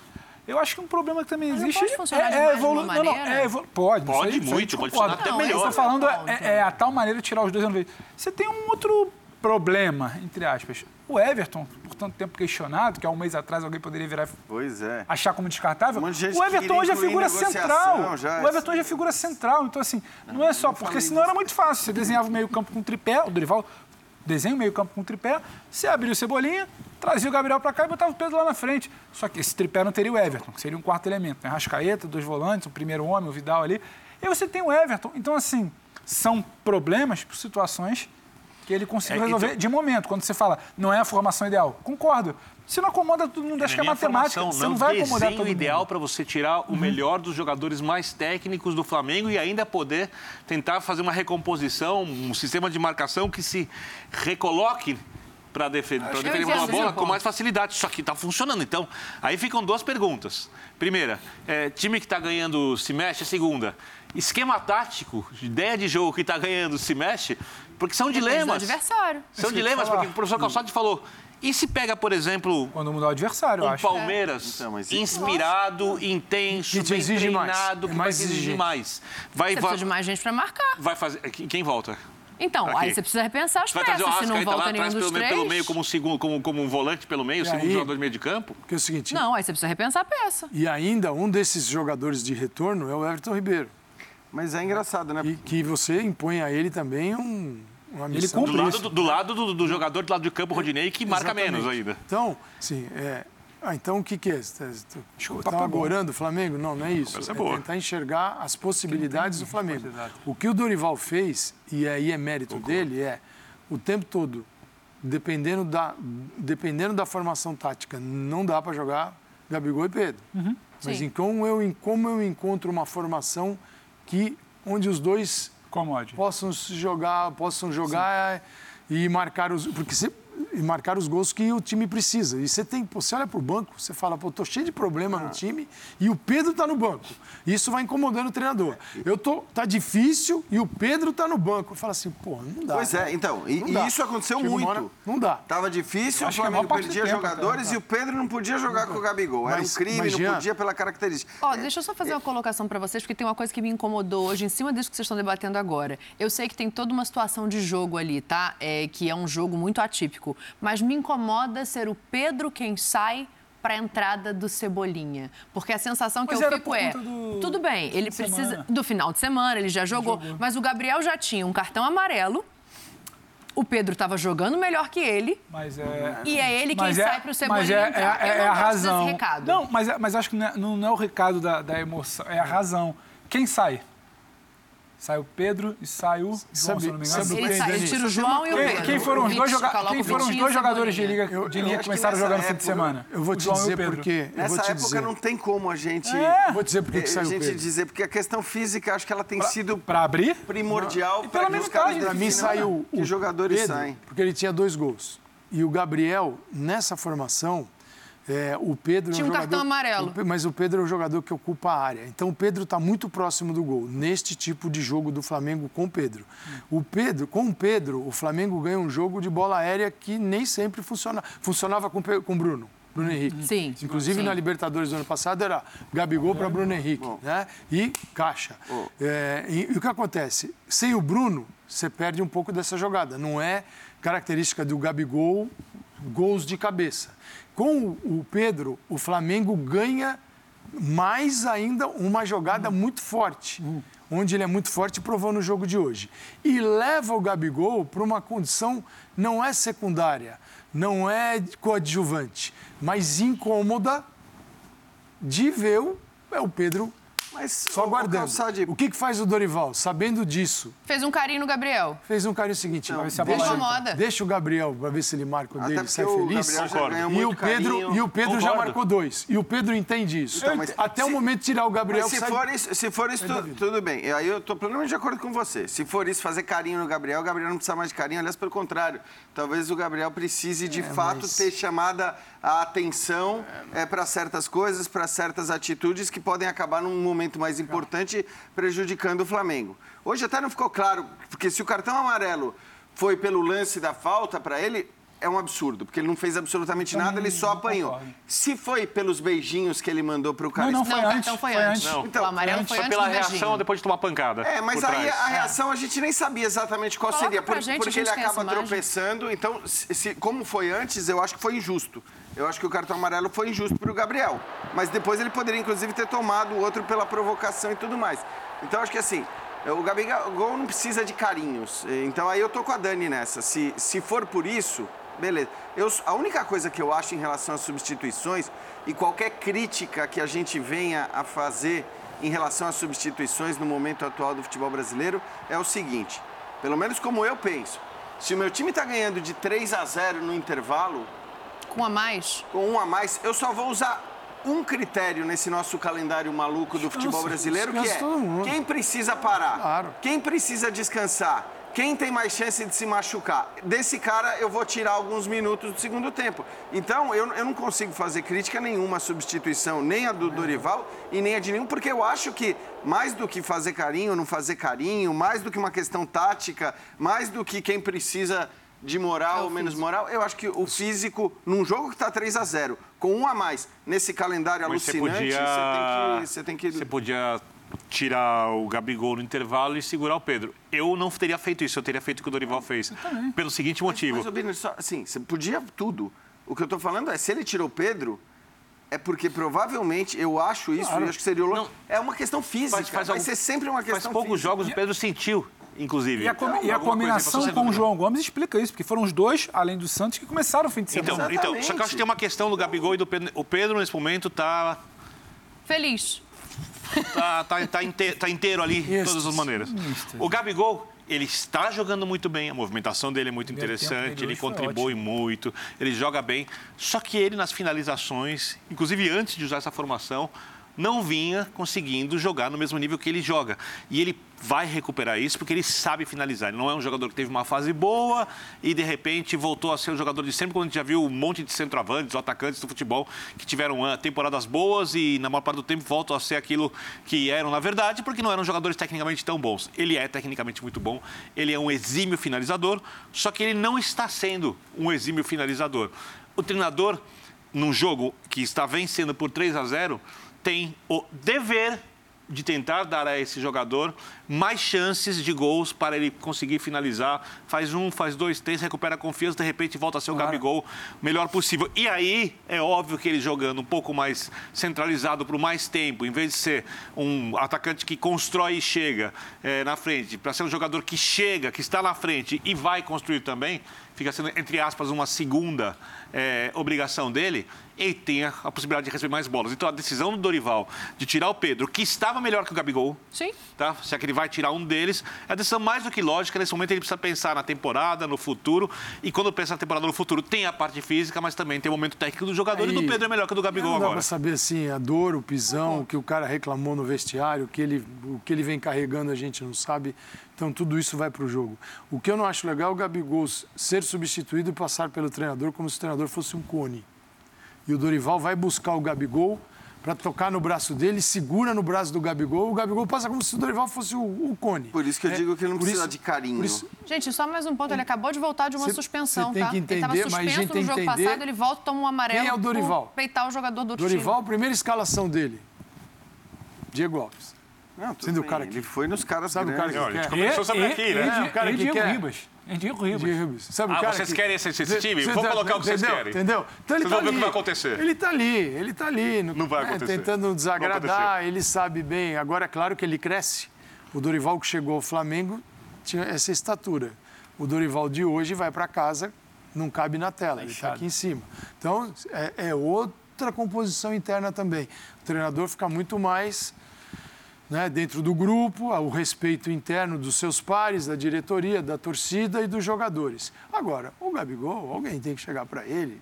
Eu acho que um problema que também Mas existe pode funcionar evolu- uma não, não, maneira? é evolu- Pode, isso Pode aí- isso aí muito, pode funcionar até Não, melhor. Estou falando é o é, ponto. é a tal maneira de tirar os dois vejo. Você tem um outro problema, entre aspas. O Everton, por tanto tempo questionado, que há um mês atrás alguém poderia virar Pois é. achar como descartável. Um de o que Everton hoje é figura central. já, o Everton hoje é figura central. Então, assim, não é só porque senão era muito fácil. Você desenhava o meio-campo com tripé, o Dorival desenha o meio-campo com tripé, você abriu o Cebolinha, trazia o Gabriel para cá e botava o Pedro lá na frente. Só que esse tripé não teria o Everton, que seria um quarto elemento. Né? Rascaeta, dois volantes, o primeiro homem, o Vidal ali. E você tem o Everton. Então, assim, são problemas, situações que ele conseguiu é, resolver então... de momento. Quando você fala, não é a formação ideal. Concordo. Se não acomoda todo mundo, acho que é matemática. Você não, não vai acomodar todo mundo. ideal para você tirar o uhum. melhor dos jogadores mais técnicos do Flamengo e ainda poder tentar fazer uma recomposição, um sistema de marcação que se recoloque para defender, pra defender uma bola com mais facilidade. Só que está funcionando. Então, aí ficam duas perguntas. Primeira, é, time que está ganhando se mexe. segunda, esquema tático, ideia de jogo que está ganhando se mexe. Porque são dilemas. adversário. São dilemas, porque o professor Calçado falou. E se pega, por exemplo. Quando mudar o adversário, um eu acho. Palmeiras, é. então, inspirado, intenso, bem exige treinado, mais. que vai exigir mais. Vai, Você vai, precisa de mais gente para marcar. Vai fazer. Quem volta? Então, Aqui. aí você precisa repensar as vai peças, se não volta nenhum dos pelo, três. pelo meio como um, segundo, como, como um volante pelo meio, e segundo aí, jogador de meio de campo. Porque é o seguinte... Não, aí você precisa repensar a peça. E ainda, um desses jogadores de retorno é o Everton Ribeiro. Mas é engraçado, né? E que você impõe a ele também um ele cumpre do lado, do, do, lado do, do, jogador do lado de campo, Rodinei, que marca menos ainda. Então, sim, é... Ah, então o que, que é? Está tá agorando o Flamengo? Não, não é isso. É, é tentar enxergar as possibilidades do Flamengo. O que o Dorival fez, e aí é mérito dele, é o tempo todo, dependendo da, dependendo da formação tática, não dá para jogar Gabigol e Pedro. Uhum. Mas em como, eu, em como eu encontro uma formação que onde os dois Comode. possam jogar, possam jogar e marcar os. Porque você e marcar os gols que o time precisa. E você tem, você olha para o banco, você fala, pô, tô cheio de problema no time e o Pedro está no banco. Isso vai incomodando o treinador. Eu tô, tá difícil e o Pedro está no banco. Eu falo assim, pô, não dá. Pois é, então, e, e isso aconteceu muito. Hora, não dá. Tava difícil, o Flamengo perdia tempo, jogadores e o Pedro não podia jogar com o Gabigol. Era mas, um crime, não podia pela característica. Ó, oh, deixa eu só fazer uma colocação para vocês, porque tem uma coisa que me incomodou hoje em cima disso que vocês estão debatendo agora. Eu sei que tem toda uma situação de jogo ali, tá? É, que é um jogo muito atípico, mas me incomoda ser o Pedro quem sai para a entrada do Cebolinha. Porque a sensação que mas eu fico é, do... tudo bem, ele precisa semana. do final de semana, ele já jogou, jogou, mas o Gabriel já tinha um cartão amarelo. O Pedro estava jogando melhor que ele. Mas é... E é ele quem é, sai para o Cebolinha. Mas é, é, é, é a razão. Não, mas, é, mas acho que não é, não é o recado da, da emoção, é a razão. Quem sai? Sai o Pedro e sai o João, sabe, se não me engano. Ele, sai, ele tira o João e o Pedro. Quem foram os dois, joga quem foram os dois jogadores de liga, eu, de liga que começaram jogando no fim de semana? Eu vou te dizer porque... Nessa época dizer. não tem como a gente... É. Vou dizer porque que saiu A gente dizer, porque a questão física, acho que ela tem pra, sido... Para abrir? Primordial para pela minutagem. Para mim saiu os jogadores saem. Porque ele tinha dois gols. E o Gabriel, nessa formação é, o Pedro Tinha é um, um cartão amarelo. mas o Pedro é um jogador que ocupa a área. Então o Pedro está muito próximo do gol, neste tipo de jogo do Flamengo com o Pedro. O Pedro, com o Pedro, o Flamengo ganha um jogo de bola aérea que nem sempre funciona. Funcionava com o Bruno. Bruno Henrique. Sim. Inclusive sim. na Libertadores do ano passado era Gabigol para Bruno Henrique, né? E caixa. É, e, e o que acontece? Sem o Bruno, você perde um pouco dessa jogada. Não é característica do Gabigol gols de cabeça. Com o Pedro, o Flamengo ganha mais ainda uma jogada muito forte, onde ele é muito forte provou no jogo de hoje. E leva o Gabigol para uma condição não é secundária, não é coadjuvante, mas incômoda de ver o, é o Pedro mas só guardando. O, o que, que faz o Dorival, sabendo disso? Fez um carinho no Gabriel. Fez um carinho seguinte. Não, deixa, deixa, deixa o Gabriel para ver se ele marca o dele e sai feliz. E o Pedro, e o Pedro já marcou dois. E o Pedro entende isso. Então, Até se, o momento de tirar o Gabriel. se, sai... for isso, se for isso, tu, tudo bem. Aí eu estou plenamente de acordo com você. Se for isso, fazer carinho no Gabriel, o Gabriel não precisa mais de carinho. Aliás, pelo contrário. Talvez o Gabriel precise de é, fato mas... ter chamada a atenção é, para certas coisas, para certas atitudes que podem acabar num momento mais importante prejudicando o Flamengo. Hoje até não ficou claro, porque se o cartão amarelo foi pelo lance da falta para ele, é um absurdo, porque ele não fez absolutamente nada, ele só apanhou. Se foi pelos beijinhos que ele mandou pro cara... Não, não, foi não, antes. Então foi antes. Não. Então, o amarelo foi, foi pela reação depois de tomar pancada. É, mas aí a reação a gente nem sabia exatamente qual Coloca seria, por, gente, porque ele acaba tropeçando. Então, se, como foi antes, eu acho que foi injusto. Eu acho que o cartão amarelo foi injusto para o Gabriel. Mas depois ele poderia, inclusive, ter tomado o outro pela provocação e tudo mais. Então, acho que assim, o Gabigol não precisa de carinhos. Então, aí eu tô com a Dani nessa. Se, se for por isso, beleza. Eu, a única coisa que eu acho em relação às substituições e qualquer crítica que a gente venha a fazer em relação às substituições no momento atual do futebol brasileiro é o seguinte, pelo menos como eu penso, se o meu time está ganhando de 3 a 0 no intervalo... Com um a mais? Com um a mais, eu só vou usar um critério nesse nosso calendário maluco do futebol brasileiro, que é quem precisa parar, claro. quem precisa descansar, quem tem mais chance de se machucar? Desse cara eu vou tirar alguns minutos do segundo tempo. Então eu, eu não consigo fazer crítica nenhuma à substituição, nem a do Dorival e nem a de nenhum, porque eu acho que mais do que fazer carinho ou não fazer carinho, mais do que uma questão tática, mais do que quem precisa de moral é ou menos moral, eu acho que o físico, num jogo que está 3 a 0 com um a mais, nesse calendário Mas alucinante, você, podia... você tem que. Você podia tirar o Gabigol no intervalo e segurar o Pedro. Eu não teria feito isso, eu teria feito o que o Dorival fez. Pelo seguinte motivo. Mas, mas só, assim, você podia tudo. O que eu estou falando é, se ele tirou o Pedro, é porque provavelmente, eu acho isso, claro. e acho que seria o não, É uma questão física, faz, faz vai algum, ser sempre uma questão Faz poucos física. jogos o Pedro sentiu, inclusive. E a, com, e a combinação com o João Gomes explica isso, porque foram os dois, além do Santos, que começaram o fim de semana. Então, então só que eu acho que tem uma questão do Gabigol e do Pedro. O Pedro, nesse momento, está... Feliz. Tá, tá, tá, inteiro, tá inteiro ali, de todas as maneiras. O Gabigol, ele está jogando muito bem, a movimentação dele é muito interessante, ele contribui muito, ele joga bem. Só que ele, nas finalizações, inclusive antes de usar essa formação, não vinha conseguindo jogar no mesmo nível que ele joga. E ele vai recuperar isso porque ele sabe finalizar. Ele não é um jogador que teve uma fase boa e de repente voltou a ser o jogador de sempre, quando a gente já viu um monte de centroavantes atacantes do futebol que tiveram ah, temporadas boas e na maior parte do tempo voltam a ser aquilo que eram na verdade, porque não eram jogadores tecnicamente tão bons. Ele é tecnicamente muito bom, ele é um exímio finalizador, só que ele não está sendo um exímio finalizador. O treinador, num jogo que está vencendo por 3 a 0, tem o dever de tentar dar a esse jogador mais chances de gols para ele conseguir finalizar. Faz um, faz dois, três, recupera a confiança, de repente volta a ser o claro. Gabigol melhor possível. E aí é óbvio que ele jogando um pouco mais centralizado por mais tempo, em vez de ser um atacante que constrói e chega é, na frente, para ser um jogador que chega, que está na frente e vai construir também, fica sendo, entre aspas, uma segunda é, obrigação dele, ele tem a, possibilidade de receber mais bolas. Então, a decisão do Dorival de tirar o Pedro, que estava melhor que o Gabigol, Sim. Tá? se é que ele vai tirar um deles, é a decisão mais do que lógica. Nesse momento, ele precisa pensar na temporada, no futuro. E quando pensa na temporada, no futuro, tem a parte física, mas também tem o momento técnico do jogador. Aí, e do Pedro é melhor que o do Gabigol não agora. Dá saber, assim, a dor, o pisão, o que o cara reclamou no vestiário, o que ele, o que ele vem carregando, a gente não sabe. Então, tudo isso vai para o jogo. O que eu não acho legal é o Gabigol ser substituído e passar pelo treinador como se o treinador fosse um cone. E o Dorival vai buscar o Gabigol para tocar no braço dele, segura no braço do Gabigol, o Gabigol passa como se o Dorival fosse o, o cone. Por isso que eu é, digo que ele não precisa isso, de carinho. Isso... Gente, só mais um ponto, ele acabou de voltar de uma cê, suspensão, cê tem tá? Que entender, ele estava suspenso no jogo entender... passado, ele volta, toma um amarelo Quem é o Dorival? peitar o jogador do outro Dorival, time. primeira escalação dele, Diego Alves. Não, Sendo o cara que ele foi nos caras Sabe grandes. o cara que quer? começou a saber aqui, né? o cara que quer. Ribas. É Diego Ribas. Diego Ribas. Sabe ah, o cara vocês que... querem esse, esse time? Vou tá... colocar o que vocês querem. Entendeu? Então ele vocês tá vão ver o que vai acontecer. Ele está ali, ele está ali. No... Não vai é, acontecer. tentando desagradar, ele sabe bem. Agora, é claro que ele cresce. O Dorival que chegou ao Flamengo tinha essa estatura. O Dorival de hoje vai para casa, não cabe na tela, ele está aqui em cima. Então, é, é outra composição interna também. O treinador fica muito mais né, dentro do grupo, o respeito interno dos seus pares, da diretoria, da torcida e dos jogadores. Agora, o Gabigol, alguém tem que chegar para ele,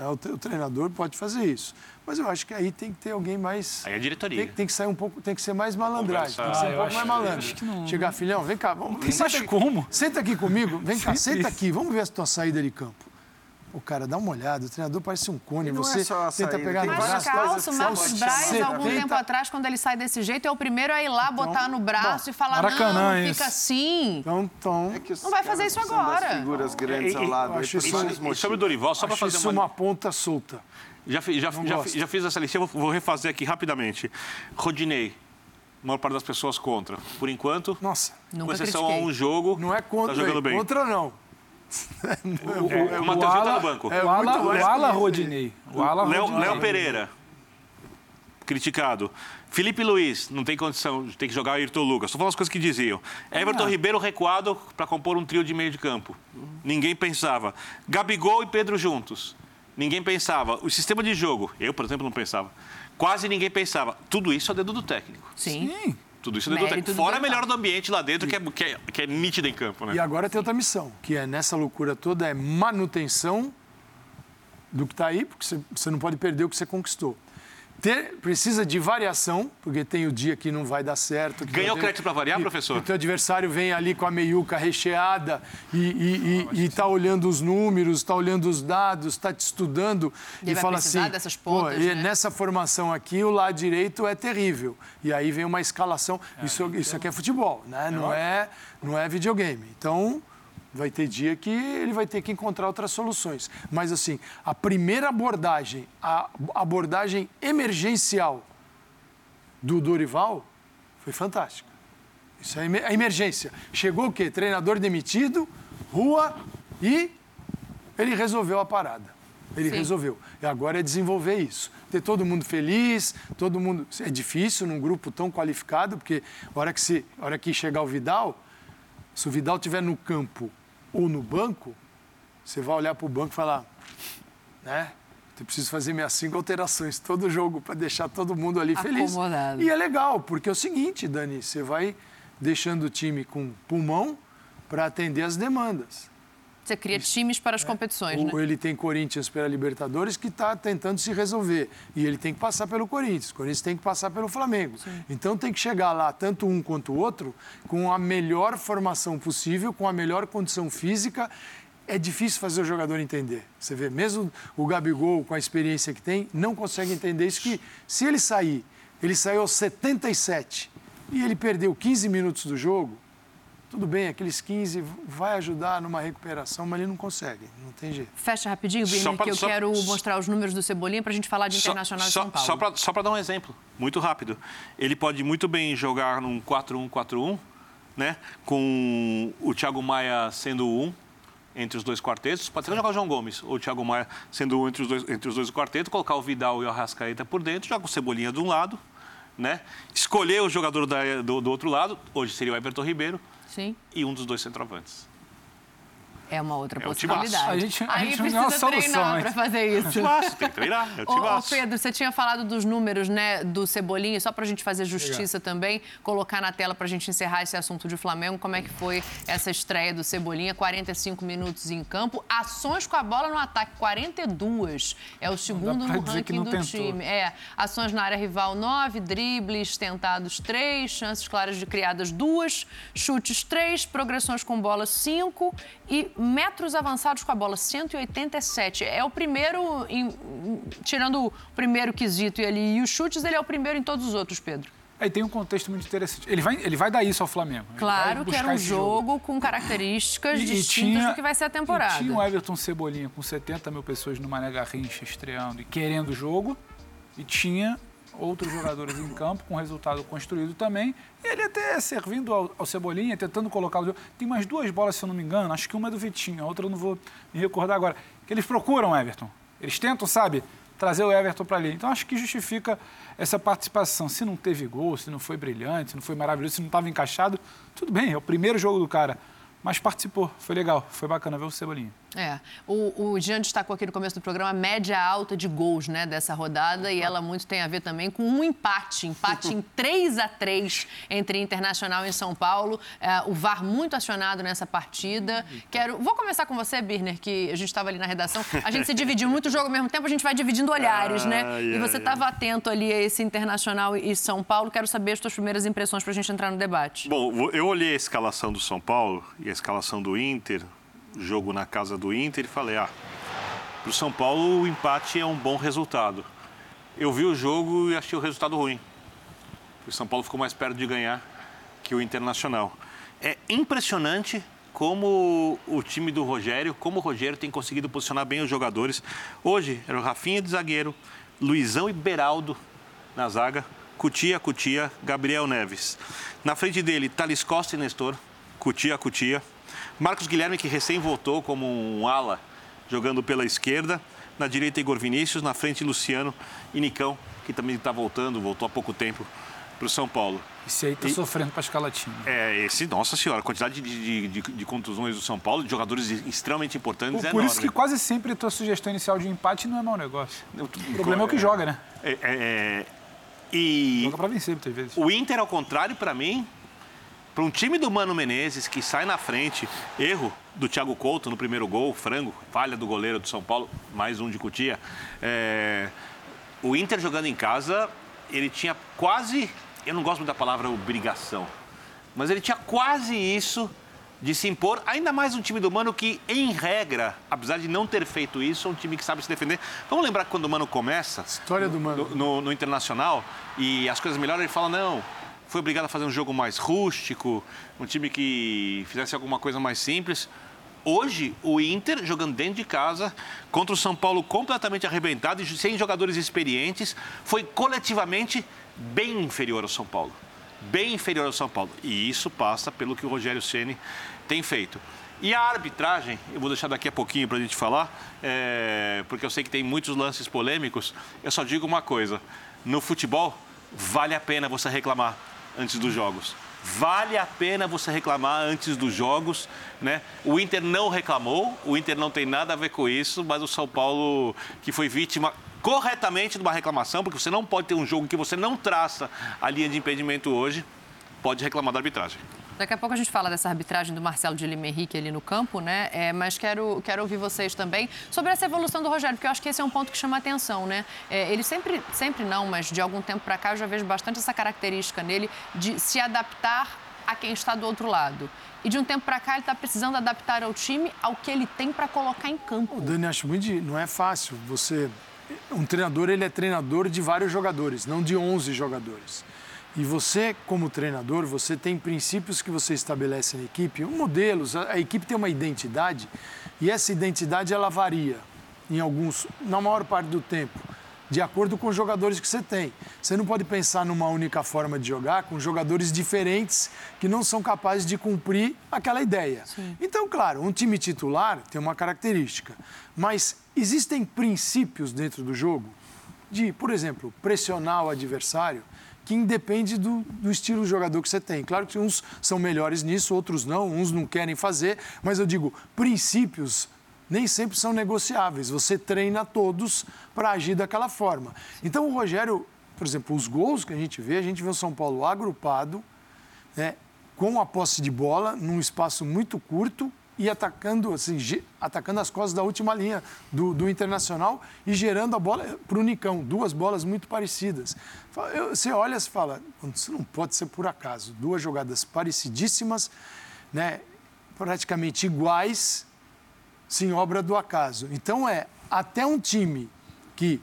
é o treinador pode fazer isso. Mas eu acho que aí tem que ter alguém mais. Aí é a diretoria. Tem, tem que sair um pouco, tem que ser mais malandragem, tem que ser um pouco mais malandro. Não... Chegar, filhão, vem cá, vamos. Tem mais como. Senta aqui comigo, vem cá, senta aqui, vamos ver a tua saída de campo. O cara, dá uma olhada, o treinador parece um cone. Você é tenta pegar no braço. Calço, Marcos Braz, algum tempo atrás, quando ele sai desse jeito, é o primeiro a ir lá, então, botar no braço bom, e falar, Maracanã, não, fica assim. Então, então... É não vai fazer isso agora. figuras grandes ao lado. Acho isso, e sobre o Dorival, só para fazer isso uma... uma ponta solta. Já, já, já, já, fiz essa lista, vou refazer aqui rapidamente. Rodinei, a maior parte das pessoas contra. Por enquanto, Nossa, com exceção a um jogo, não é contra, tá jogando bem. contra não. O, é, o, o Matheusinho está no banco. É o Ala, o Ala Rodinei. O Ala Léo, Léo Pereira. criticado. Felipe Luiz, não tem condição, tem que jogar Ayrton Lucas. Estou falando as coisas que diziam. Everton ah. Ribeiro recuado para compor um trio de meio de campo. Ninguém pensava. Gabigol e Pedro juntos. Ninguém pensava. O sistema de jogo, eu, por exemplo, não pensava. Quase ninguém pensava. Tudo isso é dedo do técnico. Sim. Sim. Tudo isso dedo do. Fora a melhor do ambiente lá dentro, que é, que, é, que é nítida em campo. Né? E agora tem outra missão, que é nessa loucura toda, é manutenção do que está aí, porque você não pode perder o que você conquistou ter, precisa de variação, porque tem o dia que não vai dar certo. Ganhou crédito para variar, professor? O teu adversário vem ali com a meiuca recheada e está olhando os números, está olhando os dados, está te estudando e, e fala assim, dessas pontas, Pô, né? nessa formação aqui o lado direito é terrível. E aí vem uma escalação. É, isso, então... isso aqui é futebol, né? Não é, não é videogame. Então Vai ter dia que ele vai ter que encontrar outras soluções. Mas, assim, a primeira abordagem, a abordagem emergencial do Dorival foi fantástica. Isso é a emergência. Chegou o quê? Treinador demitido, rua e ele resolveu a parada. Ele Sim. resolveu. E agora é desenvolver isso. Ter todo mundo feliz, todo mundo. É difícil num grupo tão qualificado, porque a hora que, se, a hora que chegar o Vidal, se o Vidal estiver no campo ou no banco, você vai olhar para o banco e falar, né? Eu preciso fazer minhas cinco alterações todo jogo para deixar todo mundo ali feliz. Acomodado. E é legal, porque é o seguinte, Dani, você vai deixando o time com pulmão para atender as demandas. Você cria times para as é. competições, né? Ele tem Corinthians pela Libertadores que está tentando se resolver. E ele tem que passar pelo Corinthians. O Corinthians tem que passar pelo Flamengo. Sim. Então tem que chegar lá, tanto um quanto o outro, com a melhor formação possível, com a melhor condição física. É difícil fazer o jogador entender. Você vê, mesmo o Gabigol, com a experiência que tem, não consegue entender isso que se ele sair, ele saiu aos 77 e ele perdeu 15 minutos do jogo, tudo bem, aqueles 15 vai ajudar numa recuperação, mas ele não consegue, não tem jeito. Fecha rapidinho, Vini, que eu só, quero mostrar os números do Cebolinha para a gente falar de Internacional só, de São Paulo. Só para dar um exemplo, muito rápido. Ele pode muito bem jogar num 4-1-4-1, né? com o Thiago Maia sendo um entre os dois quartetos. Pode ser jogar o João Gomes ou o Thiago Maia sendo um entre os dois, entre os dois quartetos, colocar o Vidal e o Arrascaeta por dentro, joga o Cebolinha de um lado, né? escolher o jogador da, do, do outro lado, hoje seria o Everton Ribeiro, Sim. e um dos dois centroavantes. É uma outra é possibilidade. A gente, a Aí gente precisa não uma treinar para fazer isso. Timaço, tem que treinar. É ô, ô, Pedro, você tinha falado dos números né, do Cebolinha, só para a gente fazer justiça Obrigado. também, colocar na tela para a gente encerrar esse assunto de Flamengo, como é que foi essa estreia do Cebolinha, 45 minutos em campo, ações com a bola no ataque, 42. É o segundo no ranking do tentou. time. É, ações na área rival, 9, dribles tentados, 3, chances claras de criadas, 2, chutes, 3, progressões com bola, 5 e metros avançados com a bola, 187. É o primeiro, em, tirando o primeiro quesito e ali e os chutes, ele é o primeiro em todos os outros, Pedro. Aí tem um contexto muito interessante. Ele vai, ele vai dar isso ao Flamengo. Claro que era um jogo, jogo, com características e, distintas e tinha, do que vai ser a temporada. tinha o Everton Cebolinha com 70 mil pessoas no Mané Garrincha estreando e querendo o jogo. E tinha outros jogadores em campo, com resultado construído também. E ele até servindo ao, ao Cebolinha, tentando colocar o Tem mais duas bolas, se eu não me engano, acho que uma é do Vitinho, a outra eu não vou me recordar agora. Que eles procuram Everton. Eles tentam, sabe, trazer o Everton para ali. Então acho que justifica essa participação. Se não teve gol, se não foi brilhante, se não foi maravilhoso, se não estava encaixado, tudo bem, é o primeiro jogo do cara. Mas participou, foi legal, foi bacana ver o Cebolinha. É, o, o Jean destacou aqui no começo do programa a média alta de gols né, dessa rodada e ela muito tem a ver também com um empate, empate em 3 a 3 entre Internacional e São Paulo. É, o VAR muito acionado nessa partida. Quero, vou começar com você, Birner, que a gente estava ali na redação. A gente se dividiu muito jogo ao mesmo tempo, a gente vai dividindo olhares, né? Ai, e você estava atento ali a esse Internacional e São Paulo. Quero saber as suas primeiras impressões para a gente entrar no debate. Bom, eu olhei a escalação do São Paulo e a escalação do Inter, jogo na casa do Inter e falei, ah, para o São Paulo o empate é um bom resultado. Eu vi o jogo e achei o resultado ruim. O São Paulo ficou mais perto de ganhar que o Internacional. É impressionante como o time do Rogério, como o Rogério tem conseguido posicionar bem os jogadores. Hoje era o Rafinha de zagueiro, Luizão e Beraldo na zaga, Cutia, Cutia, Gabriel Neves. Na frente dele, Thales Costa e Nestor, Cutia, Cutia. Marcos Guilherme, que recém voltou como um ala, jogando pela esquerda. Na direita, Igor Vinícius. Na frente, Luciano e Nicão que também está voltando, voltou há pouco tempo para o São Paulo. Esse aí está sofrendo para escalatinho. É, esse, nossa senhora, a quantidade de, de, de, contusões do São Paulo, de jogadores extremamente importantes, por, é Por enorme. isso que quase sempre a tua sugestão inicial de empate não é mau negócio. O problema é o que joga, né? É, é, é, e joga para vencer muitas vezes. O Inter, ao contrário, para mim, para um time do Mano Menezes que sai na frente, erro do Thiago Couto no primeiro gol, frango, falha do goleiro do São Paulo, mais um de Cutia. É, o Inter jogando em casa, ele tinha quase, eu não gosto muito da palavra obrigação, mas ele tinha quase isso de se impor, ainda mais um time do Mano que, em regra, apesar de não ter feito isso, é um time que sabe se defender. Vamos lembrar que quando o Mano começa... História do Mano. No, no, no Internacional, e as coisas melhoram, ele fala, não, foi obrigado a fazer um jogo mais rústico, um time que fizesse alguma coisa mais simples. Hoje, o Inter, jogando dentro de casa, contra o São Paulo completamente arrebentado e sem jogadores experientes, foi coletivamente bem inferior ao São Paulo. Bem inferior ao São Paulo. E isso passa pelo que o Rogério Ceni tem feito. E a arbitragem, eu vou deixar daqui a pouquinho para a gente falar, é, porque eu sei que tem muitos lances polêmicos. Eu só digo uma coisa: no futebol, vale a pena você reclamar antes dos jogos. Vale a pena você reclamar antes dos jogos, né? O Inter não reclamou, o Inter não tem nada a ver com isso, mas o São Paulo, que foi vítima corretamente de uma reclamação, porque você não pode ter um jogo que você não traça a linha de impedimento hoje, pode reclamar da arbitragem. Daqui a pouco a gente fala dessa arbitragem do Marcelo de Lima Henrique ali no campo, né? É, mas quero, quero ouvir vocês também sobre essa evolução do Rogério, porque eu acho que esse é um ponto que chama atenção, né? É, ele sempre, sempre não, mas de algum tempo para cá eu já vejo bastante essa característica nele de se adaptar a quem está do outro lado. E de um tempo para cá ele está precisando adaptar ao time ao que ele tem para colocar em campo. O Dani, acho muito. Não é fácil. Você. Um treinador, ele é treinador de vários jogadores, não de 11 jogadores. E você, como treinador, você tem princípios que você estabelece na equipe, modelos, a, a equipe tem uma identidade e essa identidade ela varia em alguns, na maior parte do tempo, de acordo com os jogadores que você tem. Você não pode pensar numa única forma de jogar com jogadores diferentes que não são capazes de cumprir aquela ideia. Sim. Então, claro, um time titular tem uma característica, mas existem princípios dentro do jogo de, por exemplo, pressionar o adversário que independe do, do, estilo de jogador que você tem. Claro que uns são melhores nisso, outros não, uns não querem fazer, mas eu digo, princípios nem sempre são negociáveis. Você treina todos para agir daquela forma. Então o Rogério, por exemplo, os gols que a gente vê, a gente vê o São Paulo agrupado, né, com a posse de bola, num espaço muito curto, e atacando, assim, atacando as costas da última linha do, do Internacional e gerando a bola para o Nicão. Duas bolas muito parecidas. Você olha e fala, isso não pode ser por acaso. Duas jogadas parecidíssimas, né, praticamente iguais, sim, obra do acaso. Então é, até um time que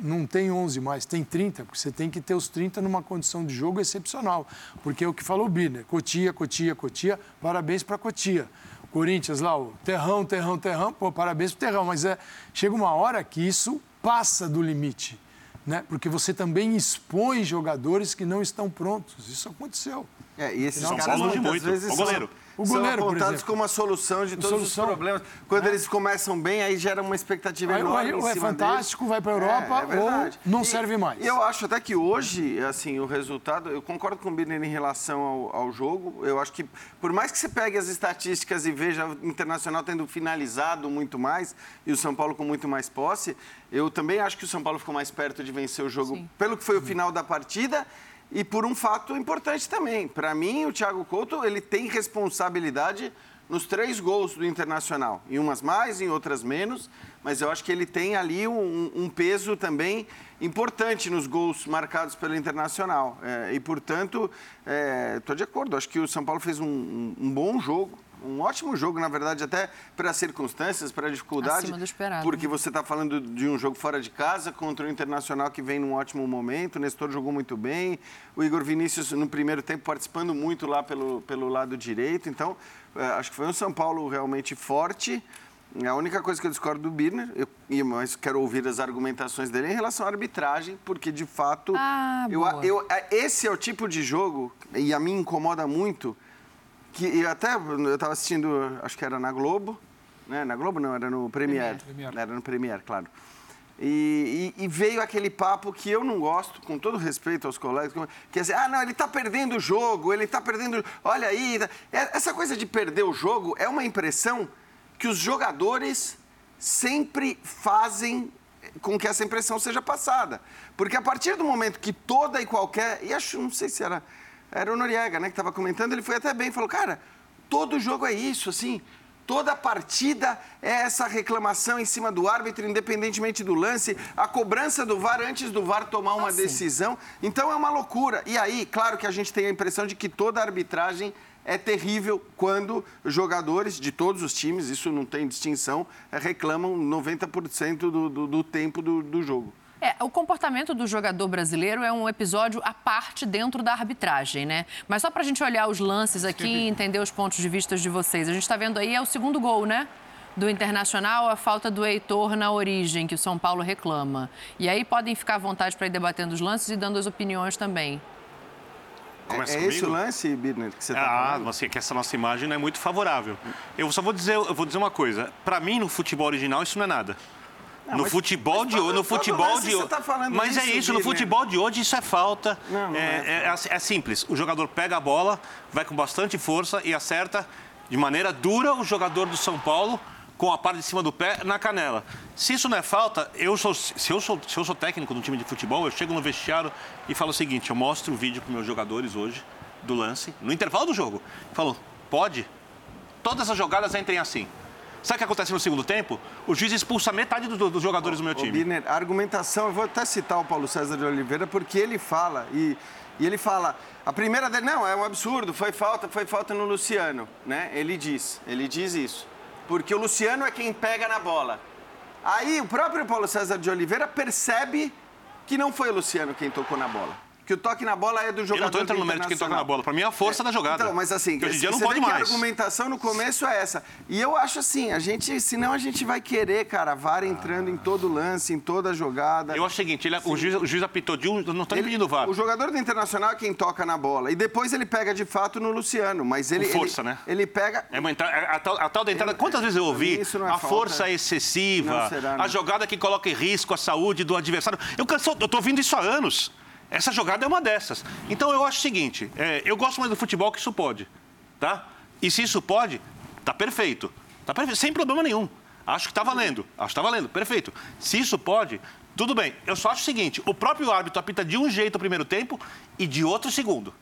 não tem 11 mais, tem 30, porque você tem que ter os 30 numa condição de jogo excepcional. Porque é o que falou o Birner, Cotia, Cotia, Cotia, parabéns para Cotia. Corinthians lá, o terrão, terrão, terrão, pô, parabéns pro terrão, mas é, chega uma hora que isso passa do limite, né? Porque você também expõe jogadores que não estão prontos. Isso aconteceu. É, e esses São caras Paulo muitas muito. vezes O goleiro. São... O goleiro, são apontados como a solução de todos Solução. os problemas. Quando É. eles começam bem, aí gera uma expectativa Aí, enorme ou em é cima fantástico, deles. vai para a Europa, É, é ou não E- serve mais. E eu acho até que hoje, assim, o resultado, eu concordo com o Birner em relação ao, ao jogo. Eu acho que, por mais que você pegue as estatísticas e veja o Internacional tendo finalizado muito mais e o São Paulo com muito mais posse, eu também acho que o São Paulo ficou mais perto de vencer o jogo Sim. pelo que foi o final da partida e por um fato importante também. Para mim, o Thiago Couto, ele tem responsabilidade nos três gols do Internacional. Em umas mais, em outras menos, mas eu acho que ele tem ali um, um peso também importante nos gols marcados pelo Internacional. É, e, portanto, estou de acordo. Acho que o São Paulo fez um, um- um bom jogo. Um ótimo jogo, na verdade, até para as circunstâncias, para a dificuldade. Acima do esperado, Porque né? você está falando de um jogo fora de casa contra o Internacional que vem num ótimo momento. O Nestor jogou muito bem. O Igor Vinícius, no primeiro tempo, participando muito lá pelo, pelo lado direito. Então, eh, acho que foi um São Paulo realmente forte. A única coisa que eu discordo do Birner, eu, mas quero ouvir as argumentações dele em relação à arbitragem, porque de fato. Ah, eu, eu, esse é o tipo de jogo, e a mim incomoda muito, que eu até eu estava assistindo, acho que era na Globo, né? Na Globo não, era no Premiere. Premiere. Era no Premiere, claro. E, e, e, veio aquele papo que eu não gosto, com todo respeito aos colegas, que é dizer, ah, não, ele está perdendo o jogo, ele está perdendo. Olha aí. É, essa coisa de perder o jogo é uma impressão que os jogadores sempre fazem com que essa impressão seja passada. Porque a partir do momento que toda e qualquer. E acho, não sei se era. Era o Noriega, né, que estava comentando, ele foi até bem, falou, cara, todo jogo é isso, assim. Toda partida é essa reclamação em cima do árbitro, independentemente do lance, a cobrança do VAR antes do VAR tomar uma ah, decisão. Então é uma loucura. E aí, claro que a gente tem a impressão de que toda arbitragem é terrível quando jogadores de todos os times, isso não tem distinção, reclamam 90% do, do, do tempo do, do jogo. É, o comportamento do jogador brasileiro é um episódio à parte dentro da arbitragem, né? Mas só para a gente olhar os lances aqui e entender os pontos de vista de vocês. A gente está vendo aí é o segundo gol, né? Do Internacional, a falta do Heitor na origem, que o São Paulo reclama. E aí podem ficar à vontade para ir debatendo os lances e dando as opiniões também. Começa é, é esse o lance, Birner, que você está ah, falando? Assim, que essa nossa imagem não é muito favorável. Eu só vou dizer, eu vou dizer uma coisa. Para mim, no futebol original, isso não é nada. Não, no mas, futebol mas, de hoje, no futebol de hoje. Tá mas é isso, é isso no futebol de hoje isso é falta. Não, não é, é, é, é, simples. O jogador pega a bola, vai com bastante força e acerta de maneira dura o jogador do São Paulo com a parte de cima do pé na canela. Se isso não é falta, eu sou, se, eu sou, se eu sou técnico no time de futebol, eu chego no vestiário e falo o seguinte: eu mostro o vídeo para meus jogadores hoje do lance, no intervalo do jogo. Falo, pode? Todas as jogadas entrem assim. Sabe o que acontece no segundo tempo? O juiz expulsa metade do, dos jogadores do meu time. Birner, a argumentação, eu vou até citar o Paulo César de Oliveira, porque ele fala, e, e ele fala, a primeira dele, não, é um absurdo, foi falta, foi falta no Luciano, né? Ele diz, ele diz isso. Porque o Luciano é quem pega na bola. Aí o próprio Paulo César de Oliveira percebe que não foi o Luciano quem tocou na bola que o toque na bola é do jogador. Eu não estou entrando no mérito de quem toca na bola. Para mim é a força é, da jogada. Então, mas assim, hoje em dia não pode mais. a argumentação no começo é essa. E eu acho assim, a gente, senão a gente vai querer, cara, VAR entrando ah. em todo lance, em toda jogada. Eu acho o seguinte, ele, o, juiz, o juiz apitou de um, não estou pedindo VAR. O jogador do Internacional é quem toca na bola. E depois ele pega de fato no Luciano, mas ele... Com força, ele, né? Ele pega... É uma entrada, a, tal, a tal da entrada, quantas vezes eu ouvi? Isso não é a falta, força é excessiva, será, a jogada que coloca em risco a saúde do adversário. Eu, tô ouvindo isso há anos. Essa jogada é uma dessas. Então eu acho o seguinte: é, eu gosto mais do futebol que isso pode. Tá? E se isso pode, tá perfeito. Tá perfeito, sem problema nenhum. Acho que está valendo. Acho que está valendo. Perfeito. Se isso pode, tudo bem. Eu só acho o seguinte: o próprio árbitro apita de um jeito o primeiro tempo e de outro o segundo.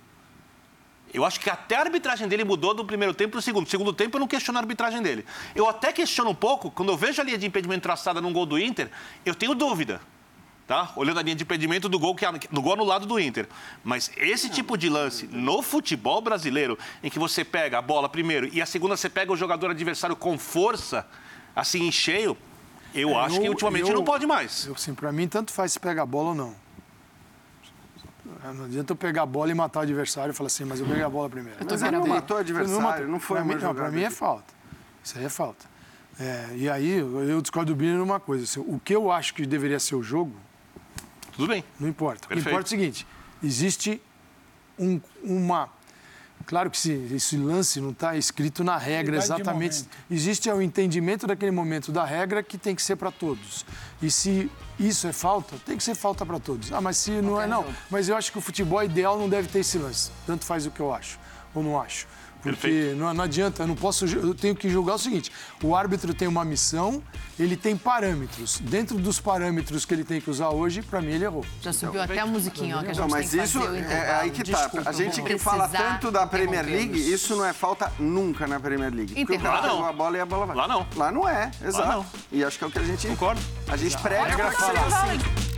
Eu acho que até a arbitragem dele mudou do primeiro tempo para o segundo. Segundo tempo, eu não questiono a arbitragem dele. Eu até questiono um pouco, quando eu vejo a linha de impedimento traçada num gol do Inter, eu tenho dúvida tá? Olhando a linha de impedimento do gol, que, do gol no lado do Inter. Mas esse tipo de lance no futebol brasileiro, em que você pega a bola primeiro e a segunda você pega o jogador adversário com força, assim, em cheio, eu é, acho eu, que ultimamente eu, não pode mais. Eu, sim, para mim, tanto faz se pega a bola ou não. É, não adianta eu pegar a bola e matar o adversário e falar assim, mas eu peguei a bola primeiro. Mas ele não matou o adversário, não, matou. não foi pra mim, Não, para mim é falta. Isso aí é falta. É, e aí, eu discordo do Bino numa coisa. Assim, o que eu acho que deveria ser o jogo, tudo bem. Não importa. Perfeito. O que importa é o seguinte: existe um, uma. Claro que esse lance não está escrito na regra exatamente. Existe o entendimento daquele momento da regra que tem que ser para todos. E se isso é falta, tem que ser falta para todos. Ah, mas se não, não é, não. Mas eu acho que o futebol ideal não deve ter esse lance. Tanto faz o que eu acho, ou não acho. Porque não, não, adianta, eu não posso. Eu tenho que julgar o seguinte: o árbitro tem uma missão, ele tem parâmetros. Dentro dos parâmetros que ele tem que usar hoje, para mim ele errou. Já subiu então, até a musiquinha, ó, que a gente não, mas isso é aí que tá. Desculpa, a gente que fala tanto da Premier League, isso não é falta nunca na Premier League. Porque o cara não. a bola e a bola vai. Lá não. Lá não é, exato. Não. E acho que é o que a gente. Concordo. A gente prega pra falar assim.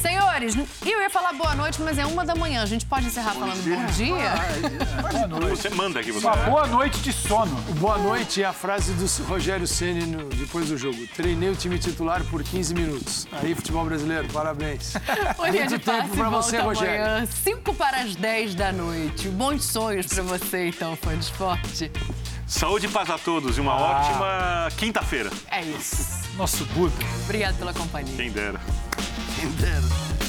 Senhores, eu ia falar boa noite, mas é uma da manhã. A gente pode encerrar bom falando dia. bom dia? Boa noite. Você manda aqui, você. Uma boa noite de sono. Boa noite é a frase do Rogério Ceni depois do jogo. Treinei o time titular por 15 minutos. Aí, futebol brasileiro, parabéns. Muito tempo pra você, Rogério. Amanhã, 5 para as 10 da noite. Bons sonhos pra você, então, fã de esporte. Saúde e paz a todos e uma ah. ótima quinta-feira. É isso. Nosso Buda. Obrigado pela companhia. Quem dera. ain't better.